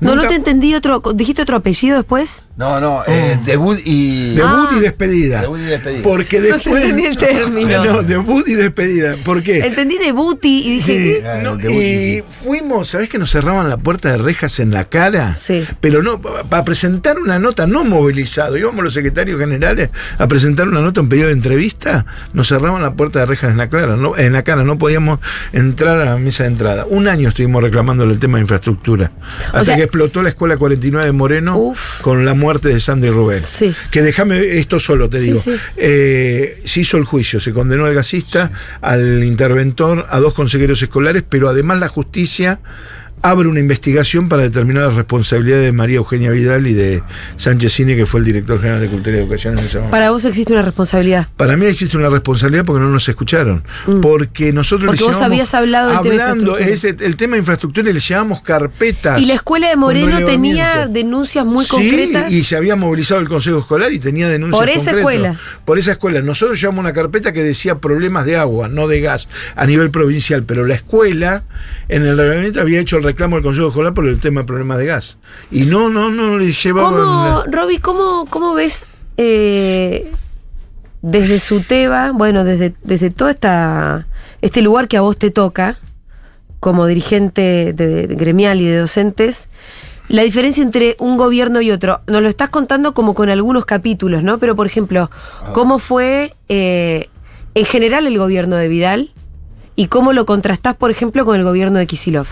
No, no te entendí otro. ¿Dijiste otro apellido después? No, no, eh, debut y. Debut Ah. y despedida. Debut y despedida. Porque No te después. entendí el término. No, debut y despedida. ¿Por qué? Entendí de booty y dije. Sí. Ah, no, debut y fuimos, ¿sabés que nos cerraban la puerta de rejas en la cara? Sí. Pero no, para presentar una nota no movilizado, íbamos los secretarios generales a presentar una nota, un pedido de entrevista, nos cerraban la puerta de rejas en la, cara, no, en la cara, no podíamos entrar a la mesa de entrada. Un año estuvimos reclamándole el tema de infraestructura, hasta sea- que explotó la escuela 49 de Moreno Uf. con la muerte de Sandri Rubén. Sí. Que déjame esto solo, te Sí, digo. sí. Eh, se hizo el juicio, se condenó al gasista, al interventor, a dos consejeros escolares, pero además la justicia abre una investigación para determinar la responsabilidad de María Eugenia Vidal y de Sánchez Cine, que fue el director general de Cultura y Educación en ese momento. Para vos existe una responsabilidad. Para mí existe una responsabilidad porque no nos escucharon. Porque nosotros Mm. Porque vos habías hablado del tema hablando, ese- el tema de infraestructura y le llevamos carpetas. Y la escuela de Moreno tenía denuncias muy Sí, concretas. y se había movilizado el Consejo Escolar y tenía denuncias Por esa concretas. escuela. Por esa escuela. Nosotros llevamos una carpeta que decía problemas de agua, no de gas, a nivel provincial. Pero la escuela, en el reglamento, había hecho el reclamo del Consejo Escolar por el tema de problemas de gas. Y no, no, no le llevaban. ¿Cómo, la- Roby, cómo, cómo ves eh, desde Suteba, bueno, desde, desde todo esta, este lugar que a vos te toca, como dirigente de, de gremial y de docentes, la diferencia entre un gobierno y otro? Nos lo estás contando como con algunos capítulos, ¿no? Pero, por ejemplo, ¿cómo fue eh, en general el gobierno de Vidal? ¿Y cómo lo contrastás, por ejemplo, con el gobierno de Kisilov?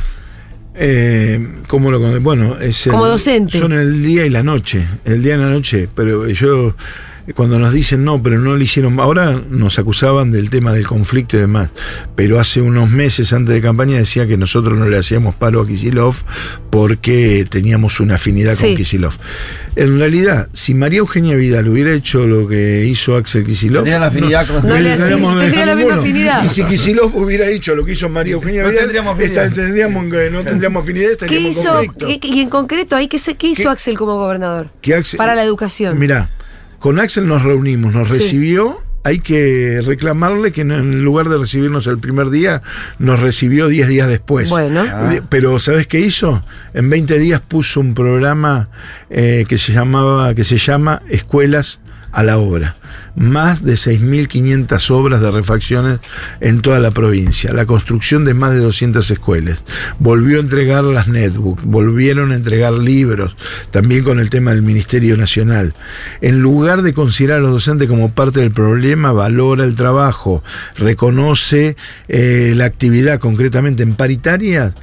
Eh, ¿Cómo lo Bueno, es el- Como docente. Son el día y la noche. El día y la noche. Pero yo, cuando nos dicen no, pero no lo hicieron. Ahora nos acusaban del tema del conflicto y demás. Pero hace unos meses antes de campaña decía que nosotros no le hacíamos paro a Kisilov porque teníamos una afinidad Sí. con Kisilov. En realidad, si María Eugenia Vidal hubiera hecho lo que hizo Axel Kisilov. Tendría la afinidad con- No le tendríamos- tendría la misma afinidad. Y si Kisilov hubiera hecho lo que hizo María Eugenia No Vidal, tendríamos afinidad. esta- tendríamos, no tendríamos afinidad, ¿Qué hizo? conflicto. qué- y en concreto, ahí, ¿qué, hizo ¿Qué? Axel como gobernador? Que Axel- para la educación. Mirá, con Axel nos reunimos, nos Sí. recibió. Hay que reclamarle que en lugar de recibirnos el primer día, nos recibió 10 días después. Bueno. Ah. Pero ¿sabes qué hizo? En 20 días puso un programa eh, que se llamaba, que se llama Escuelas a la obra. Más de 6.500 obras de refacciones en toda la provincia. La construcción de más de 200 escuelas. Volvió a entregar las netbooks, volvieron a entregar libros, también con el tema del Ministerio Nacional. En lugar de considerar a los docentes como parte del problema, valora el trabajo, reconoce eh, la actividad concretamente en paritarias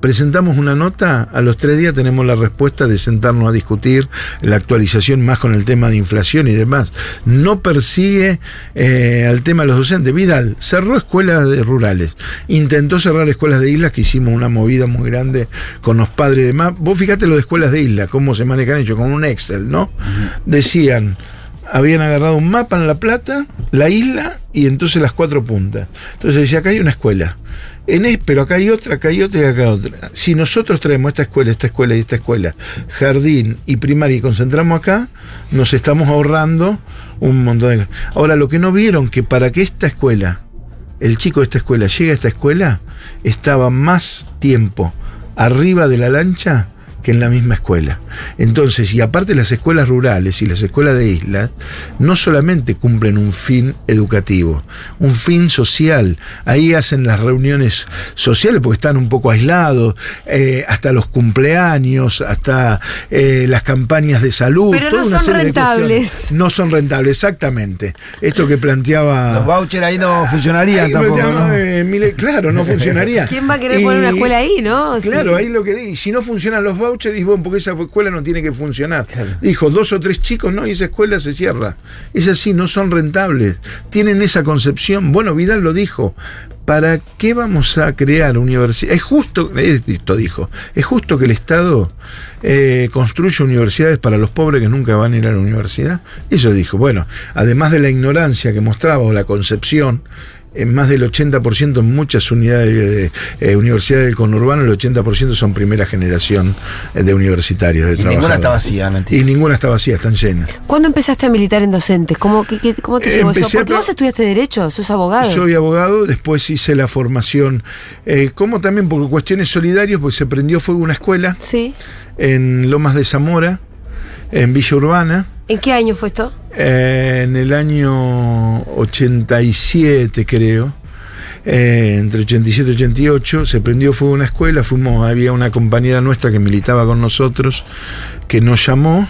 presentamos una nota, a los tres días tenemos la respuesta de sentarnos a discutir la actualización más con el tema de inflación y demás. No persigue eh, al tema de los docentes. Vidal cerró escuelas de rurales, intentó cerrar escuelas de islas, que hicimos una movida muy grande con los padres y demás. Vos fíjate lo de escuelas de islas, cómo se manejan ellos, con un Excel, ¿no? Decían, habían agarrado un mapa en La Plata, la isla y entonces las cuatro puntas. Entonces decía, acá hay una escuela. En es, pero acá hay otra, acá hay otra y acá otra. Si nosotros traemos esta escuela, esta escuela y esta escuela, jardín y primaria y concentramos acá, nos estamos ahorrando un montón de Ahora, lo que no vieron que para que esta escuela, el chico de esta escuela, llegue a esta escuela, estaba más tiempo arriba de la lancha que en la misma escuela. Entonces, y aparte las escuelas rurales y las escuelas de islas, no solamente cumplen un fin educativo, un fin social. Ahí hacen las reuniones sociales porque están un poco aislados, eh, hasta los cumpleaños, hasta eh, las campañas de salud. Pero toda no una son serie de rentables. No son rentables, exactamente. Esto que planteaba... Los vouchers ahí no funcionarían Ahí tampoco, eh, claro, no funcionaría. ¿Quién va a querer poner una Y- escuela ahí, no? Sí. Claro, ahí lo que di. Si no funcionan los vouchers, y bueno, porque esa escuela no tiene que funcionar. Dijo, dos o tres chicos, no, y esa escuela se cierra. Es así, no son rentables. Tienen esa concepción. Bueno, Vidal lo dijo. ¿Para qué vamos a crear universidades? Es justo, esto dijo, es justo que el Estado eh, construya universidades para los pobres que nunca van a ir a la universidad. Eso dijo. Bueno, además de la ignorancia que mostraba o la concepción, en más del 80% en muchas unidades de, eh, universidades del conurbano, el 80% son primera generación eh, de universitarios, de Y ninguna está vacía, mentira. Y ninguna está vacía, están llenas. ¿Cuándo empezaste a militar en docentes? ¿Cómo, qué- qué- cómo te llegó eso? Porque vos estudiaste Derecho, sos abogado. Soy abogado, después hice la formación, eh, como también por cuestiones solidarias, porque se prendió fuego una escuela Sí. en Lomas de Zamora, en Villa Urbana. ¿En qué año fue esto? Eh, en el año 87, creo, eh, entre 87 y 88, se prendió fuego una escuela, fuimos, había una compañera nuestra que militaba con nosotros, que nos llamó,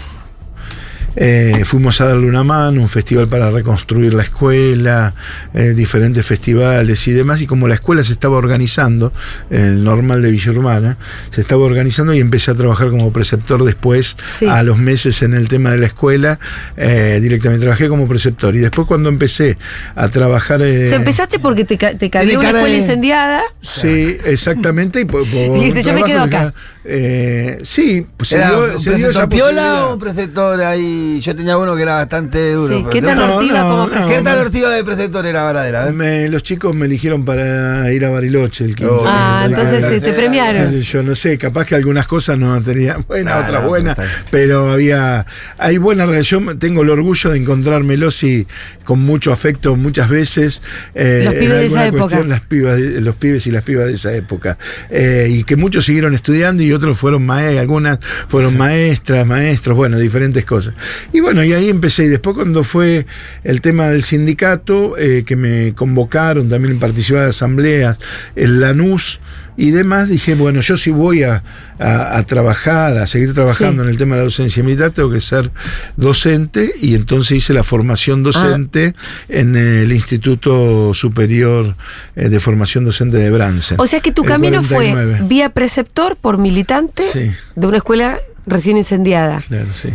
eh, fuimos a darle una mano, un festival para reconstruir la escuela, eh, diferentes festivales y demás, y como la escuela se estaba organizando, el normal de Villa Urbana, se estaba organizando y empecé a trabajar como preceptor después, Sí. a los meses en el tema de la escuela, eh, directamente trabajé como preceptor. Y después cuando empecé a trabajar... eh, O sea, empezaste porque te, ca- te cayó una escuela de- incendiada. Sí, exactamente. Y por, por Dijiste, un yo me quedo acá. eh, sí, pues se ¿Era dio, se dio esa piola o un preceptor ahí? Yo tenía uno que era bastante duro. Sí, ¿qué tan ortiva no, como ortiva de preceptor era varadera. Me- los chicos me eligieron para ir a Bariloche el quinto. Oh, Ah, entonces eh, te eh, premiaron. Qué Yo no sé, capaz que algunas cosas no tenían buenas, No, otras no, buenas, pero había, hay buena relación, tengo el orgullo de encontrarme Losi con mucho afecto muchas veces. eh, Los en pibes de esa época. las pibas los pibes y las pibas de esa época. Eh, y que muchos siguieron estudiando y otros fueron maestras, algunas fueron maestras, maestros, bueno, diferentes cosas. Y bueno, y ahí empecé. Y después cuando fue el tema del sindicato, eh, que me convocaron también en participar de asambleas, el Lanús y demás, dije, bueno, yo si voy a, a- a trabajar, a seguir trabajando Sí. en el tema de la docencia militar, tengo que ser docente y entonces hice la formación docente en el Instituto Superior eh, de Formación Docente de Bransen. O sea que tu camino fue 49. vía preceptor por militante Sí. de una escuela recién incendiada. Claro, sí.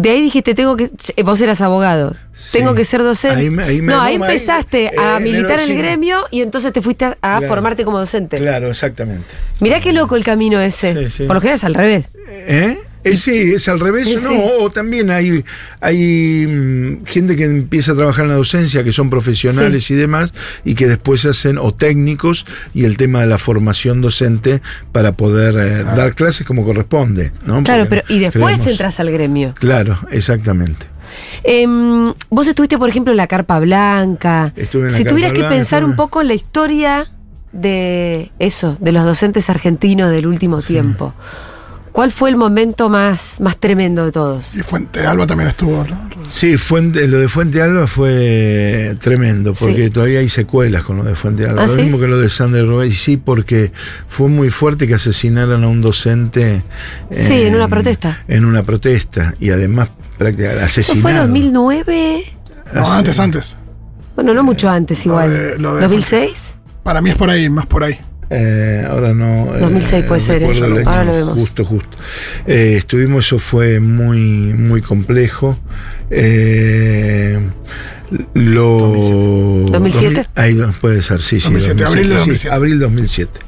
De ahí dijiste, tengo que. eh, Vos eras abogado. Sí. Tengo que ser docente. Ahí me- ahí me- no, ahí empezaste eh, a en el militar en el gremio y entonces te fuiste a, a Claro. formarte como docente. Claro, exactamente. Mirá qué loco el camino ese. Sí, sí. Por lo general es al revés. ¿Eh? Eh, sí, es al revés, Sí, no, sí. o también hay, hay mm, gente que empieza a trabajar en la docencia, que son profesionales y demás, y que después hacen, o técnicos, y el tema de la formación docente para poder eh, dar clases como corresponde, ¿no? Claro, pero y después creemos- entras al gremio. Claro, exactamente. Em, vos estuviste, por ejemplo, en la Carpa Blanca. Estuve en la si Carpa tuvieras que pensar un poco en la historia de eso, de los docentes argentinos del último tiempo. ¿Cuál fue el momento más, más tremendo de todos? Y Fuente Alba también estuvo. ¿no? Sí, Fuente, lo de Fuente Alba fue tremendo, porque Sí. todavía hay secuelas con lo de Fuente Alba. ¿Ah, lo sí? mismo que lo de Sandra Robey, sí, porque fue muy fuerte que asesinaran a un docente. Sí, en una protesta. En una protesta, y además prácticamente ¿Eso asesinado. fue 2009? No, antes, antes. Bueno, no mucho antes Lo igual. de- lo de- ¿2006? Para mí es por ahí, más por ahí. Eh, ahora no. eh, 2006 puede ser, ¿eh? recuerdo el Ahora año lo vemos. Justo, justo. Eh, estuvimos, eso fue muy, muy complejo. Eh, lo. 2007. Ahí puede ser, sí, sí. 2007, abril de sí, 2007. abril 2007.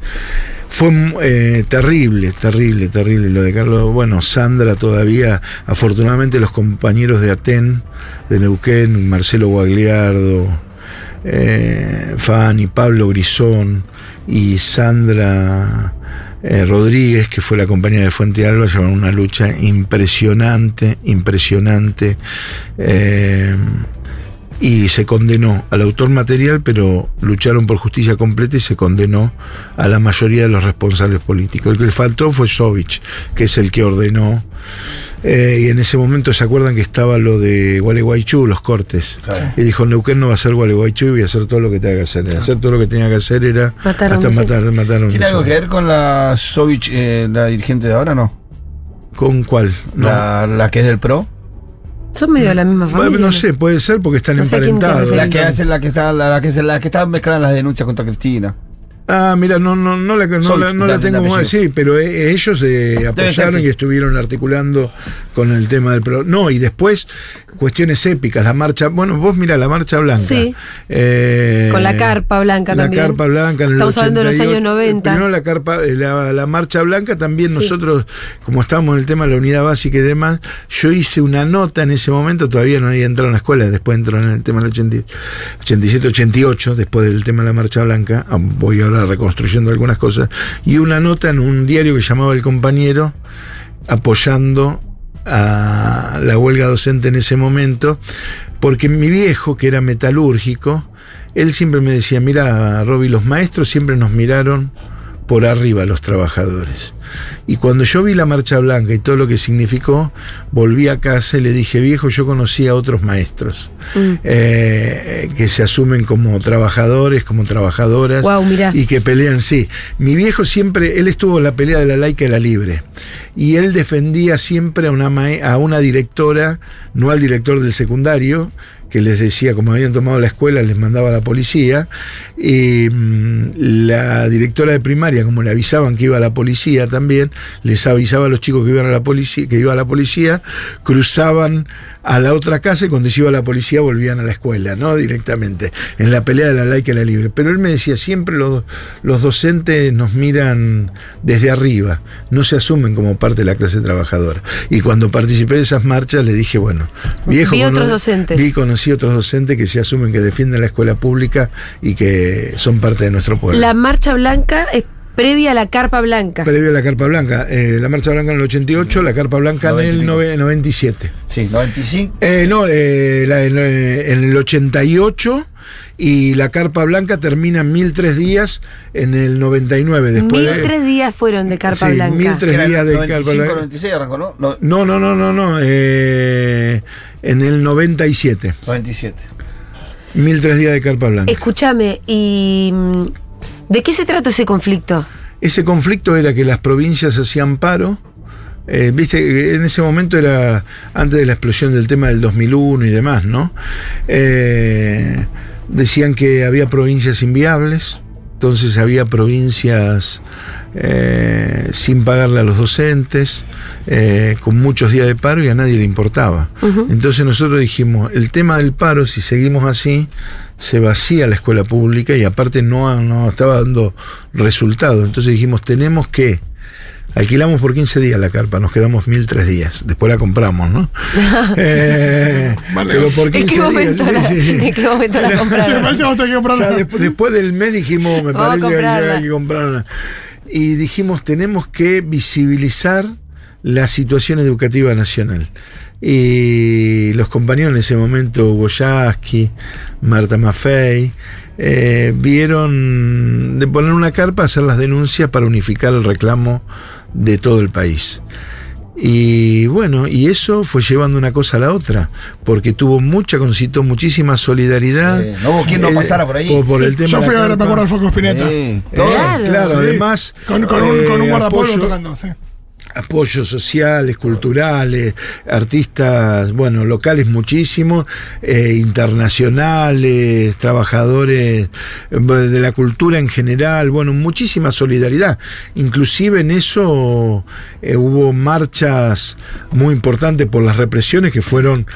Fue eh, terrible, terrible, terrible lo de Carlos. Bueno, Sandra todavía, afortunadamente los compañeros de Aten, de Neuquén, Marcelo Guagliardo, eh, Fanny, Pablo Grisón y Sandra eh, Rodríguez, que fue la compañera de Fuente Alba, llevaron una lucha impresionante, impresionante. eh, y se condenó al autor material, pero lucharon por justicia completa y se condenó a la mayoría de los responsables políticos. El que le faltó fue Sovich, que es el que ordenó. eh, y en ese momento se acuerdan que estaba lo de Gualeguaychú, los cortes. Claro. Y dijo, Neuquén no va a ser Gualeguaychú y voy a hacer todo lo que tenga que hacer. Hacer todo lo que tenía que hacer era Matar a hasta un matar, matar a un ¿Tiene algo que ver con la Sovich, eh, la dirigente de ahora, no? ¿Con cuál? No. La, la que es del PRO. Son medio de la misma Bueno, familia. no sé, puede ser porque están No sé emparentados. La que hace la que está, la, la que se- la que está mezclada en las denuncias contra Cristina. Ah, mira, no, no, no la, no la, no la la- tengo la más. Sí, pero eh, ellos eh, apoyaron y estuvieron articulando con el tema del pro. No, y después cuestiones épicas, la marcha. Bueno, vos mira la marcha blanca. Sí. Eh, Con la carpa blanca la también. carpa blanca en el Estamos hablando de los 88. años 90. Primero la carpa, eh, la, la marcha blanca también Sí. nosotros, como estábamos en el tema de la unidad básica y demás, yo hice una nota en ese momento, todavía no había entrado en la escuela, después entró en el tema del 80 87, 88, después del tema de la marcha blanca, ah, voy reconstruyendo algunas cosas, y una nota en un diario que llamaba El Compañero, apoyando a la huelga docente en ese momento, porque mi viejo, que era metalúrgico, él siempre me decía, mira, Roby, los maestros siempre nos miraron por arriba a los trabajadores. Y cuando yo vi la marcha blanca y todo lo que significó, volví a casa y le dije, viejo, yo conocí a otros maestros Mm. eh, que se asumen como trabajadores, como trabajadoras mirá. y que pelean, sí. Mi viejo siempre, él estuvo en la pelea de la laica y la libre. Y él defendía siempre a una, a una directora, no al director del secundario, que les decía, como habían tomado la escuela, les mandaba a la policía. Y mm, la directora de primaria, como le avisaban que iba a la policía también, les avisaba a los chicos que iban a la policía, que iba a la policía, cruzaban a la otra casa y cuando se iba a la policía volvían a la escuela, ¿no? Directamente, en la pelea de la laica y la libre. Pero él me decía, siempre los, los docentes nos miran desde arriba, no se asumen como parte de la clase trabajadora. Y cuando participé de esas marchas le dije, bueno, viejo... Vi otros docentes. Vi, conocí otros docentes que se asumen que defienden la escuela pública y que son parte de nuestro pueblo. La marcha blanca es previa a la carpa blanca. Previo a la Carpa Blanca. Eh, la Marcha Blanca en el 88, la Carpa Blanca en el 95. nove- 97. Sí, 95. Eh, no, eh, la- en, eh, en el 88 y la Carpa Blanca termina en 1003 días en el 99. Después Mil de, tres días fueron de carpa Sí, blanca. mil tres- Era días de 95, Carpa- 96 arrancó, ¿no? No, No, no, no, no, no. eh, en el 97. 97. 1003 días de Carpa Blanca. Escúchame, ¿y mm, de qué se trata ese conflicto? Ese conflicto era que las provincias hacían paro. eh, Viste, en ese momento era antes de la explosión del tema del 2001 y demás, ¿no? Eh, decían que había provincias inviables, entonces había provincias eh, sin pagarle a los docentes, eh, con muchos días de paro y a nadie le importaba. Entonces nosotros dijimos, el tema del paro, si seguimos así, se vacía la escuela pública y aparte no, no estaba dando resultados. Entonces dijimos, tenemos que... Alquilamos por 15 días la carpa, nos quedamos 1003 días. Después la compramos, ¿no? Eh, pero por ¿En 15 qué momento días. la, sí, sí. ¿en qué momento la Sí, compraron? parece que vamos a tener que Ya comprarla. después, después del mes dijimos, me Vamos parece que hay que comprarla. Y dijimos, tenemos que visibilizar la situación educativa nacional. Y los compañeros en ese momento, Hugo Yasky, Marta Maffei, eh, vieron de poner una carpa, hacer las denuncias para unificar el reclamo de todo el país. Y bueno, y eso fue llevando una cosa a la otra, porque tuvo mucha, concitó muchísima solidaridad. Sí, no hubo quien no Eh, pasara por ahí. Por, el tema Yo fui a ver, me acuerdo del Foco Spinetta. Eh. Claro. claro, Sí. además. Con, con un, con un eh, guardapolvo apoyo- tocando, sí. Apoyos sociales, culturales, artistas, bueno, locales muchísimos, eh, internacionales, trabajadores eh, de la cultura en general, bueno, muchísima solidaridad. Inclusive en eso eh, hubo marchas muy importantes por las represiones que fueron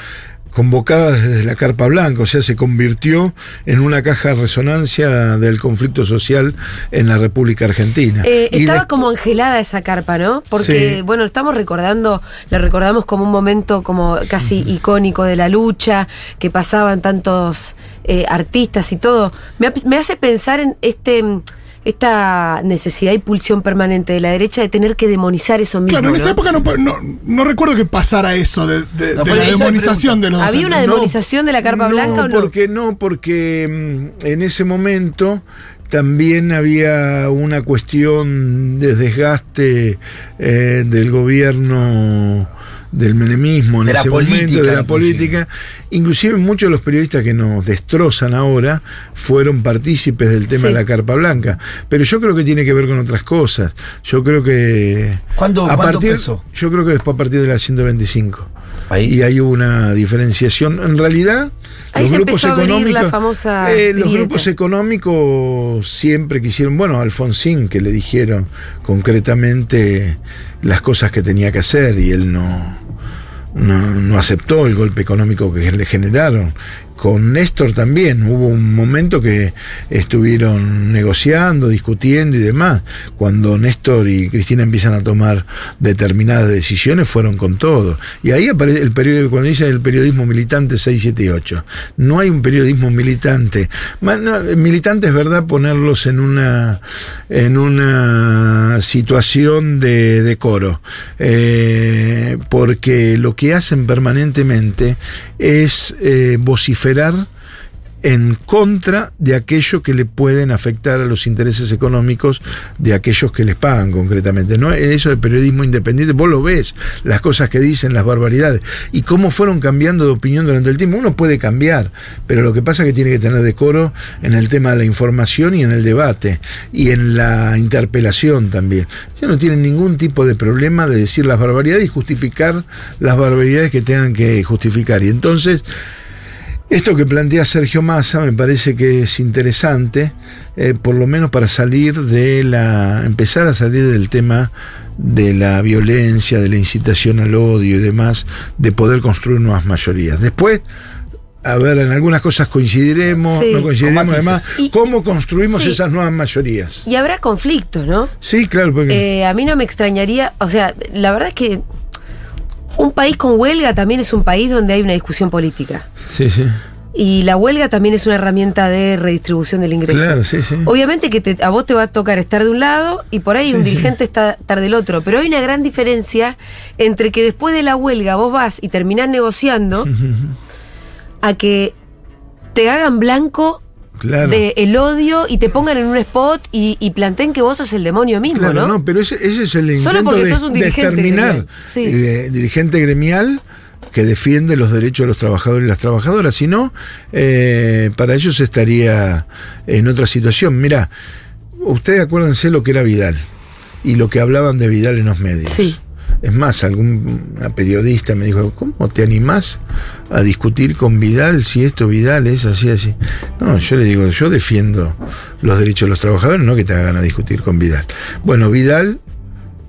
convocadas desde la Carpa Blanca, o sea, se convirtió en una caja de resonancia del conflicto social en la República Argentina. Eh, estaba como angelada esa carpa, ¿no? Porque, Sí. bueno, estamos recordando, la recordamos como un momento como casi icónico de la lucha, que pasaban tantos eh, artistas y todo. Me, ha- me hace pensar en este, esta necesidad y pulsión permanente de la derecha de tener que demonizar eso mismo. Claro, en esa ¿no? época no, no, no recuerdo que pasara eso de, de- No, de por la demonización de los ¿Había una demonización de la carpa no, blanca o no? Porque no, porque mm, en ese momento también había una cuestión de desgaste eh, del gobierno del menemismo en De ese momento, de la inclusive. política. Inclusive muchos de los periodistas que nos destrozan ahora fueron partícipes del tema Sí. de la carpa blanca. Pero yo creo que tiene que ver con otras cosas. Yo creo que... ¿Cuándo- a cuándo partir? Yo creo que después a partir de la 125. Ahí. Y ahí hubo una diferenciación. En realidad, Ahí los se grupos empezó a abrir económicos. la famosa eh, los grupos económicos siempre quisieron. Bueno, Alfonsín, que le dijeron concretamente las cosas que tenía que hacer y él no, no, aceptó el golpe económico que le generaron. Con Néstor también hubo un momento que estuvieron negociando, discutiendo y demás. Cuando Néstor y Cristina empiezan a tomar determinadas decisiones, fueron con todo. Y ahí aparece el periódico, cuando dicen el periodismo militante 678. No hay un periodismo militante. Militante es verdad ponerlos en una, en una situación de decoro. Eh, porque lo que hacen permanentemente es eh, vociferar en contra de aquello que le pueden afectar a los intereses económicos de aquellos que les pagan concretamente. ¿no? Eso de periodismo independiente, vos lo ves, las cosas que dicen, las barbaridades, y cómo fueron cambiando de opinión durante el tiempo. Uno puede cambiar, pero lo que pasa es que tiene que tener decoro en el tema de la información y en el debate, y en la interpelación también. Ellos no tienen ningún tipo de problema de decir las barbaridades y justificar las barbaridades que tengan que justificar. Y entonces... Esto que plantea Sergio Massa me parece que es interesante, eh, por lo menos para salir de la. empezar a salir del tema de la violencia, de la incitación al odio y demás, de poder construir nuevas mayorías. Después, a ver, en algunas cosas coincidiremos, Sí. no coincidiremos, además, Y- ¿cómo construimos sí. esas nuevas mayorías? Y habrá conflictos, ¿no? Sí, claro, porque. Eh, a mí no me extrañaría, o sea, la verdad es que un país con huelga también es un país donde hay una discusión política. sí, sí. Y la huelga también es una herramienta de redistribución del ingreso. Claro, sí, sí. Obviamente que te- a vos te va a tocar estar de un lado y por ahí un dirigente está estar del otro, pero hay una gran diferencia entre que después de la huelga vos vas y terminás negociando a que te hagan blanco Claro. de el odio y te pongan en un spot y, y planteen que vos sos el demonio mismo, Claro, ¿no? no, pero ese, ese es el Solo intento porque de, sos un dirigente gremial, sí. Eh, dirigente gremial que defiende los derechos de los trabajadores y las trabajadoras. Si no, eh, para ellos estaría en otra situación. Mira, ustedes acuérdense lo que era Vidal y lo que hablaban de Vidal en los medios. Sí. Es más, algún una periodista me dijo, ¿cómo te animás a discutir con Vidal si esto Vidal es así, así? No, yo le digo, yo defiendo los derechos de los trabajadores, no que te hagan a discutir con Vidal. Bueno, Vidal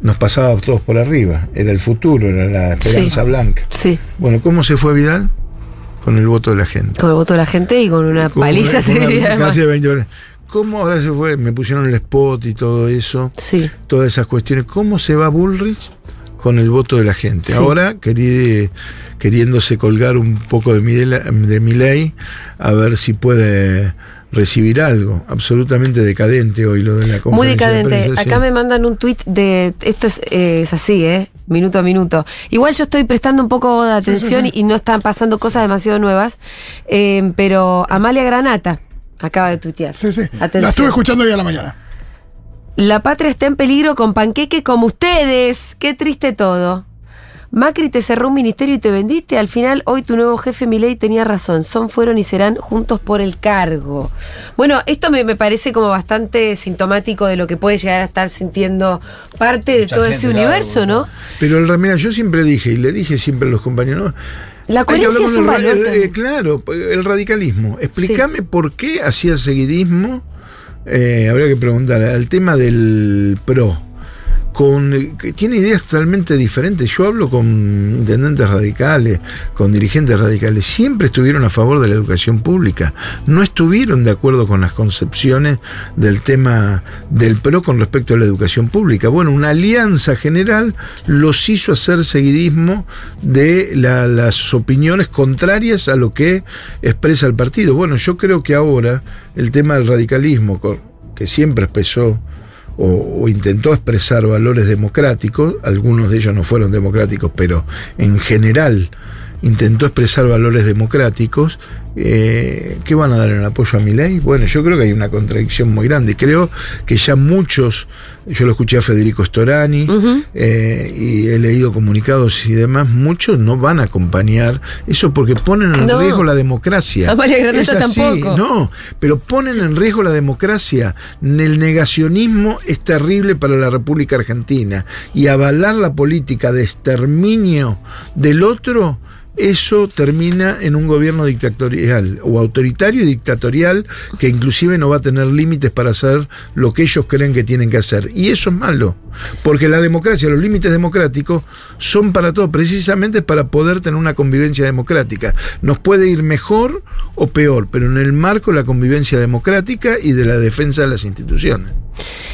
nos pasaba a todos por arriba, era el futuro, era la esperanza Sí. blanca. Sí, Bueno, ¿cómo se fue Vidal? Con el voto de la gente. con el voto de la gente y con una Con paliza una- te con diría casi de 20 horas. ¿Cómo ahora se fue? Me pusieron el spot y todo eso Sí. todas esas cuestiones. ¿Cómo se va Bullrich con el voto de la gente? Sí. Ahora querí- queriéndose colgar un poco de mi, de mi ley, a ver si puede recibir algo. Absolutamente decadente hoy lo de la Muy conferencia de decadente. sí. Acá me mandan un tuit de. Esto es, eh, es así, ¿eh? Minuto a minuto. Igual yo estoy prestando un poco de atención Y, y no están pasando cosas demasiado nuevas. eh, pero Amalia Granata acaba de tuitear. Sí, sí. Atención. La estuve escuchando hoy a la mañana. La patria está en peligro con panqueque como ustedes. Qué triste todo. Macri te cerró un ministerio y te vendiste. Al final, hoy tu nuevo jefe Milei tenía razón. Son, fueron y serán juntos por el cargo. Bueno, esto me, me parece como bastante sintomático de lo que puede llegar a estar sintiendo parte de todo gente, ese universo. ¿no? Pero el mira, yo siempre dije, y le dije siempre a los compañeros, ¿no? La coherencia es un valor. el- eh, claro, el radicalismo. Explícame por qué hacía seguidismo. Eh, habría que preguntar al tema del PRO. Con, que tiene ideas totalmente diferentes. Yo hablo con intendentes radicales, con dirigentes radicales. Siempre estuvieron a favor de la educación pública. No estuvieron de acuerdo con las concepciones del tema del PRO con respecto a la educación pública. Bueno, una alianza general los hizo hacer seguidismo de la- las opiniones contrarias a lo que expresa el partido. Bueno, yo creo que ahora el tema del radicalismo, que siempre expresó o, o intentó expresar valores democráticos, algunos de ellos no fueron democráticos, pero en general intentó expresar valores democráticos, eh, ¿qué van a dar en apoyo a mi ley? Bueno, yo creo que hay una contradicción muy grande. Creo que ya muchos, yo lo escuché a Federico Storani eh, y he leído comunicados y demás, muchos no van a acompañar eso porque ponen en No. riesgo la democracia. Es así, tampoco. No, pero ponen en riesgo la democracia. El negacionismo es terrible para la República Argentina y avalar la política de exterminio del otro eso termina en un gobierno dictatorial o autoritario y dictatorial que inclusive no va a tener límites para hacer lo que ellos creen que tienen que hacer. Y eso es malo, porque la democracia, los límites democráticos son para todo, precisamente para poder tener una convivencia democrática. Nos puede ir mejor o peor, pero en el marco de la convivencia democrática y de la defensa de las instituciones.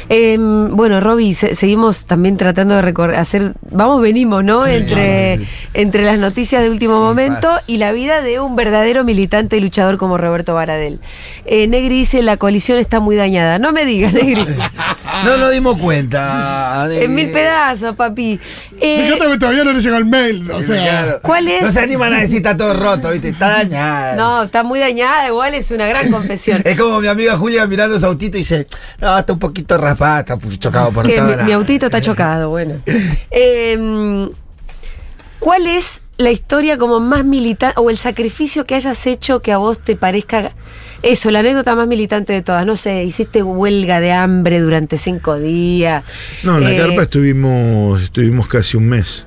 Eh, bueno, Roby, se- seguimos también tratando de recor- hacer, vamos, venimos, ¿no? entre, entre las noticias de último momento y la vida de un verdadero militante y luchador como Roberto Baradel. Eh, Negri dice, la coalición está muy dañada. No me digas, Negri. No nos dimos cuenta. de- en mil pedazos, papi. Me Eh, encanta que todavía no le llegó el mail. O sea, Claro. ¿Cuál es? No se animan a decir está todo roto, ¿viste? Está dañado. no, está muy dañada, igual es una gran confesión. Es como mi amiga Julia mirando su autito y dice, no, está un poquito raspada, está chocado por que todo mi, lado". mi autito está chocado, bueno. Eh, ¿Cuál es la historia como más militante o el sacrificio que hayas hecho que a vos te parezca eso, la anécdota más militante de todas? No sé, hiciste huelga de hambre durante cinco días. No, en la Eh, carpa estuvimos, estuvimos casi un mes.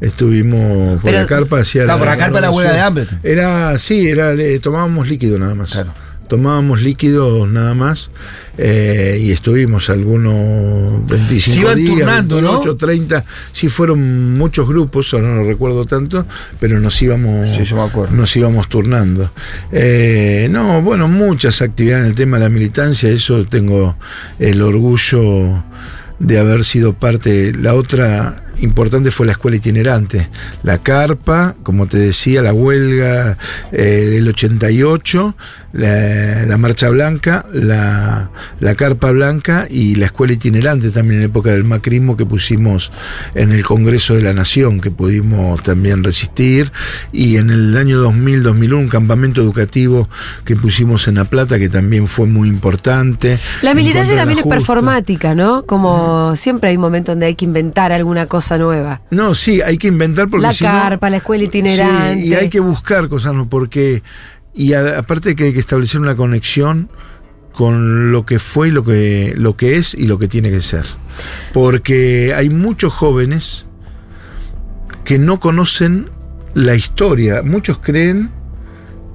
Estuvimos por Pero- la carpa hacía No, por la carpa era huelga de hambre. Era, sí, era, eh, tomábamos líquido nada más. Claro. Tomábamos líquidos nada más eh, y estuvimos algunos 25 Se iban días, turnando, ¿no? 28, 30. Sí, fueron muchos grupos, ahora no lo recuerdo tanto, pero nos íbamos, Sí, yo me acuerdo. nos íbamos turnando. Eh, no, bueno, muchas actividades en el tema de la militancia, eso tengo el orgullo de haber sido parte. La otra importante fue la escuela itinerante, la carpa, como te decía, la huelga eh, del 88, la, la marcha blanca, la, la carpa blanca y la escuela itinerante también en época del macrismo que pusimos en el Congreso de la Nación, que pudimos también resistir, y en el año 2000-2001 un campamento educativo que pusimos en La Plata, que también fue muy importante. La militancia también es performática, ¿no? Como siempre hay momentos donde hay que inventar alguna cosa nueva. No, sí, hay que inventar porque La si no- carpa, la escuela itinerante. Sí, y hay que buscar cosas, ¿no? Porque, y a- aparte que hay que establecer una conexión con lo que fue y lo que, lo que es y lo que tiene que ser. Porque hay muchos jóvenes que no conocen la historia. Muchos creen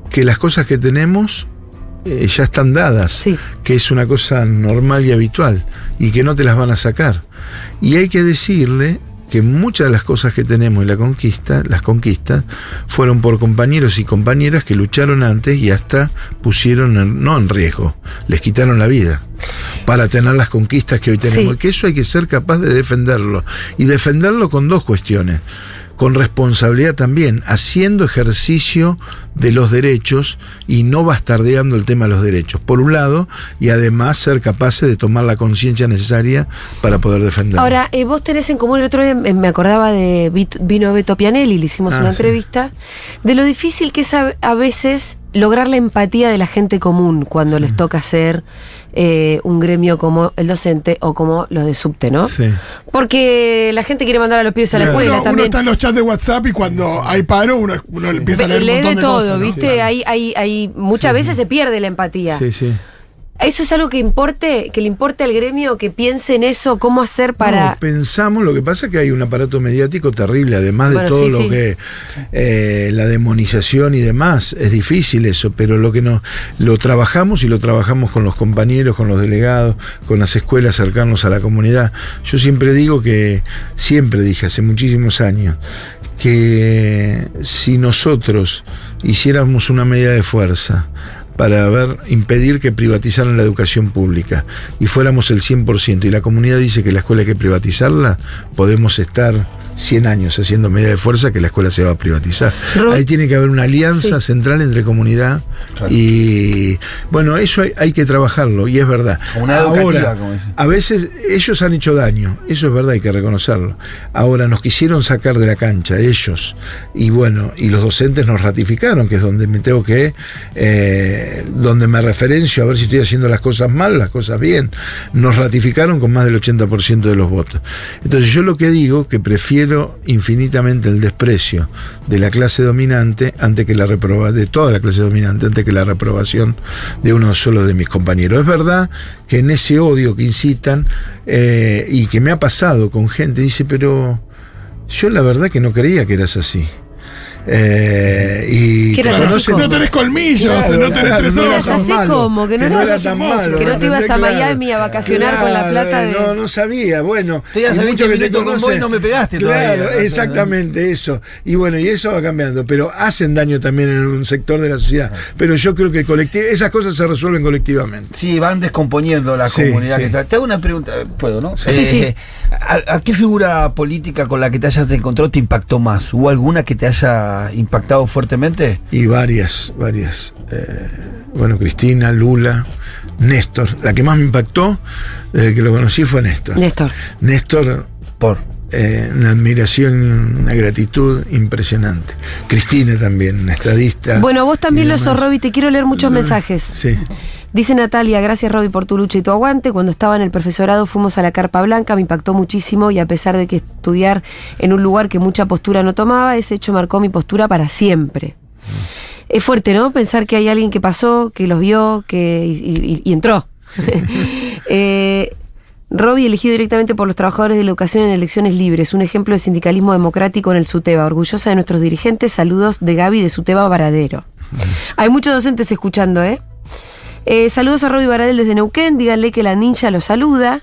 que las cosas que tenemos eh, ya están dadas, Sí. que es una cosa normal y habitual y que no te las van a sacar. Y hay que decirle que muchas de las cosas que tenemos y la conquista, las conquistas, fueron por compañeros y compañeras que lucharon antes y hasta pusieron, en- no en riesgo, les quitaron la vida para tener las conquistas que hoy tenemos. Sí. Y que eso hay que ser capaz de defenderlo. Y defenderlo con dos cuestiones. Con responsabilidad también, haciendo ejercicio de los derechos y no bastardeando el tema de los derechos, por un lado, y además ser capaces de tomar la conciencia necesaria para poder defenderlo. Ahora, eh, vos tenés en común, el otro día me acordaba de vino Beto Pianelli, le hicimos Ah, una sí. entrevista, de lo difícil que es a, a veces lograr la empatía de la gente común cuando les toca hacer eh, un gremio como el docente o como los de subte, ¿no? Sí. Porque la gente quiere mandar a los pibes a la escuela uno, uno también. está en los chats de WhatsApp y cuando hay paro uno, uno empieza a leer un Lee montón de todo, cosas, ¿no? ¿viste? Hay, hay, hay, muchas veces se pierde la empatía. Sí, sí. ¿Eso es algo que importe, que le importe al gremio, que piense en eso, cómo hacer para... No, pensamos, lo que pasa es que hay un aparato mediático terrible, además de todo sí, lo sí. que eh, la demonización y demás, es difícil eso, pero lo que no, lo trabajamos y lo trabajamos con los compañeros, con los delegados, con las escuelas, acercarnos a la comunidad. Yo siempre digo que, siempre dije hace muchísimos años, que si nosotros hiciéramos una medida de fuerza, para ver, impedir que privatizaran la educación pública. Y fuéramos el 100% y la comunidad dice que la escuela hay que privatizarla, podemos estar 100 años haciendo medida de fuerza que la escuela se va a privatizar. Ahí tiene que haber una alianza Sí. central entre comunidad Claro. y bueno, eso hay, hay que trabajarlo y es verdad. Comunidad educativa, Ahora, como a veces ellos han hecho daño, eso es verdad, hay que reconocerlo. Ahora nos quisieron sacar de la cancha, ellos, y bueno, y los docentes nos ratificaron, que es donde me tengo que, eh, donde me referencio a ver si estoy haciendo las cosas mal, las cosas bien. Nos ratificaron con más del 80% de los votos. Entonces yo lo que digo, que prefiero infinitamente el desprecio de la clase dominante antes que la reproba de toda la clase dominante, antes que la reprobación de uno solo de mis compañeros. Es verdad que en ese odio que incitan eh, y que me ha pasado con gente, dice, pero yo la verdad que no creía que eras así. Eh, y Que te No tenés colmillos, Claro, no tenés claro, tres no tan así malo, como, que no eras era así tan como, malo, que no te ibas a. Miami a vacacionar con la plata de- No, no sabía, bueno. Te a muchos 20 minutos con vos y no me pegaste Claro, todavía. exactamente eso. Y bueno, y eso va cambiando, pero hacen daño también en un sector de la sociedad. Pero yo creo que esas cosas se resuelven colectivamente. Sí, van descomponiendo la Sí, comunidad sí. que está. Te hago una pregunta, ¿puedo, no? Sí, sí. ¿a, a qué figura política con la que te hayas encontrado te impactó más? ¿Hubo alguna que te haya impactado fuertemente? Y varias, varias. Eh, bueno, Cristina, Lula, Néstor. La que más me impactó desde que lo conocí fue Néstor. Néstor. Néstor, Por. eh, una admiración y una gratitud impresionante. Cristina también, una estadista. Bueno, vos también lo sos. Roby. Te quiero leer muchos No, mensajes. Sí. Dice Natalia, gracias Roby por tu lucha y tu aguante. Cuando estaba en el profesorado fuimos a la Carpa Blanca, me impactó muchísimo y a pesar de que estudiar en un lugar que mucha postura no tomaba, ese hecho marcó mi postura para siempre. Es fuerte, ¿no? Pensar que hay alguien que pasó, que los vio, que y, y- y entró. eh, Roby elegido directamente por los trabajadores de la educación en elecciones libres, un ejemplo de sindicalismo democrático en el SUTEBA. Orgullosa de nuestros dirigentes, saludos de Gaby de SUTEBA Varadero. Hay muchos docentes escuchando, ¿eh? Eh, saludos a Roby Baradel desde Neuquén, díganle que la ninja lo saluda.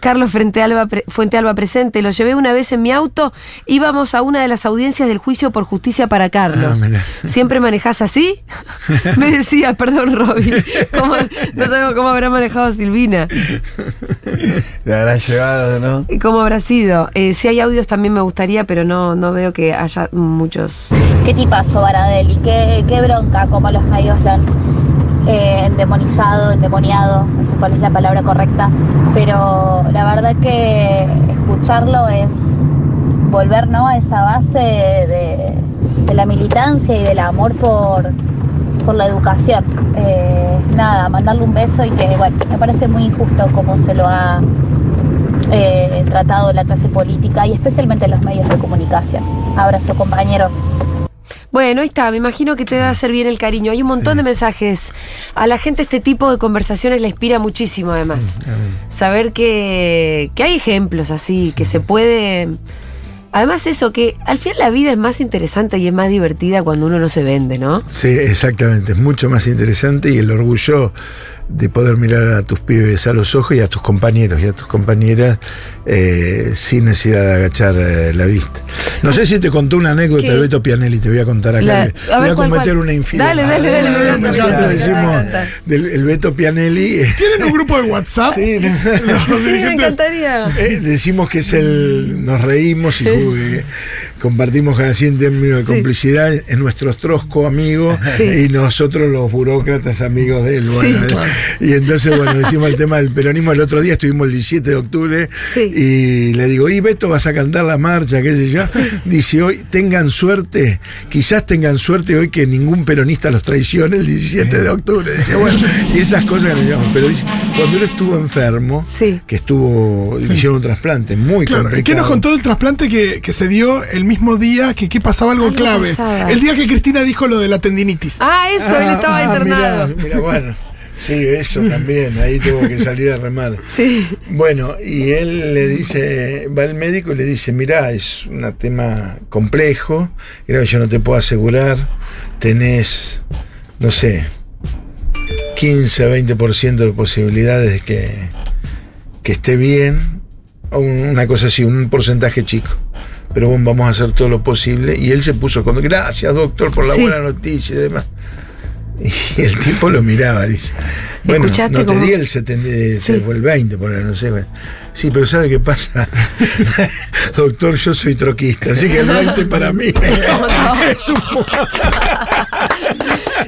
Carlos Fuente Alba, pre- Fuente Alba presente, lo llevé una vez en mi auto, íbamos a una de las audiencias del juicio por justicia para Carlos. Ah. ¿Siempre manejás así? Me decía, perdón Roby, ¿cómo- no sabemos cómo habrá manejado Silvina. Te habrá llegado, ¿no? ¿Y ¿Cómo habrá sido? Eh, si hay audios también me gustaría, pero no, no veo que haya muchos. ¿Qué tipazo Baradel y qué, qué bronca como los medios lo han eh, endemonizado, endemoniado, no sé cuál es la palabra correcta, pero la verdad que escucharlo es volver ¿no? a esa base de, la militancia y del amor por, por la educación. Eh, nada, mandarle un beso y que, bueno, me parece muy injusto cómo se lo ha eh, tratado la clase política y especialmente los medios de comunicación. Abrazo, compañero. Bueno, ahí está, me imagino que te va a hacer bien el cariño. Hay un montón de mensajes. A la gente este tipo de conversaciones le inspira muchísimo además. Saber que, que hay ejemplos así, que se puede... Además eso, que al final la vida es más interesante y es más divertida cuando uno no se vende, ¿no? Sí, exactamente. Es mucho más interesante y el orgullo de poder mirar a tus pibes a los ojos y a tus compañeros y a tus compañeras eh, sin necesidad de agachar eh, la vista. No sé si te contó una anécdota ¿Qué? de Beto Pianelli, te voy a contar acá. La- voy a ¿cuál, cometer cuál? una infidencia. Dale, dale, dale, encanta, Nosotros decimos del el Beto Pianelli. eh, ¿Tienen un grupo de WhatsApp? Sí, Sí, me encantaría. Eh, decimos que es el. Nos reímos y eh, compartimos así en términos de Sí. complicidad en nuestros trosco amigos Sí. y nosotros los burócratas amigos de él. Sí, Bueno, claro. Y entonces, bueno, decimos el tema del peronismo. El otro día estuvimos el 17 de octubre Sí. y le digo, ¿y Beto vas a cantar la marcha? ¿Qué sé yo? Dice, hoy tengan suerte, quizás tengan suerte hoy que ningún peronista los traicione el 17 de octubre. Dice, bueno, y esas cosas que nos llamamos. Pero dice, cuando él estuvo enfermo, Sí. que estuvo, le hicieron un trasplante muy Claro, ¿y complicado. qué nos contó del trasplante que, que se dio el mismo día que, que pasaba algo Algo clave? pasaba. El día que Cristina dijo lo de la tendinitis. Ah, eso, él estaba Ah, internado. Mirá, mirá, bueno. Sí, eso también, ahí tuvo que salir a remar. Sí. Bueno, y él le dice, va el médico y le dice, mirá, es un tema complejo, creo que yo no te puedo asegurar, tenés, no sé, 15, 20% de posibilidades de que, que esté bien, o un- una cosa así, un porcentaje chico. Pero bueno, vamos a hacer todo lo posible. Y él se puso con, gracias doctor por la Sí. buena noticia y demás. Y el tipo lo miraba, dice. Bueno, ¿Escuchaste no te di el 70, eh, Sí. fue el 20, por no sé. bueno. Sí, pero ¿sabe qué pasa? Doctor, yo soy troquista, así que el 20 para mí es un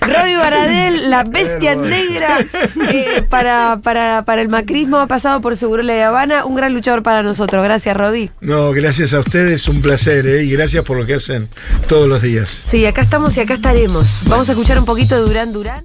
Roby Baradel, la bestia negra eh, para, para, para el macrismo, ha pasado por Seguro La Habana, un gran luchador para nosotros. Gracias, Roby. No, gracias a ustedes, un placer, ¿eh? y gracias por lo que hacen todos los días. Sí, acá estamos y acá estaremos. Vamos a escuchar un poquito de Durán Durán.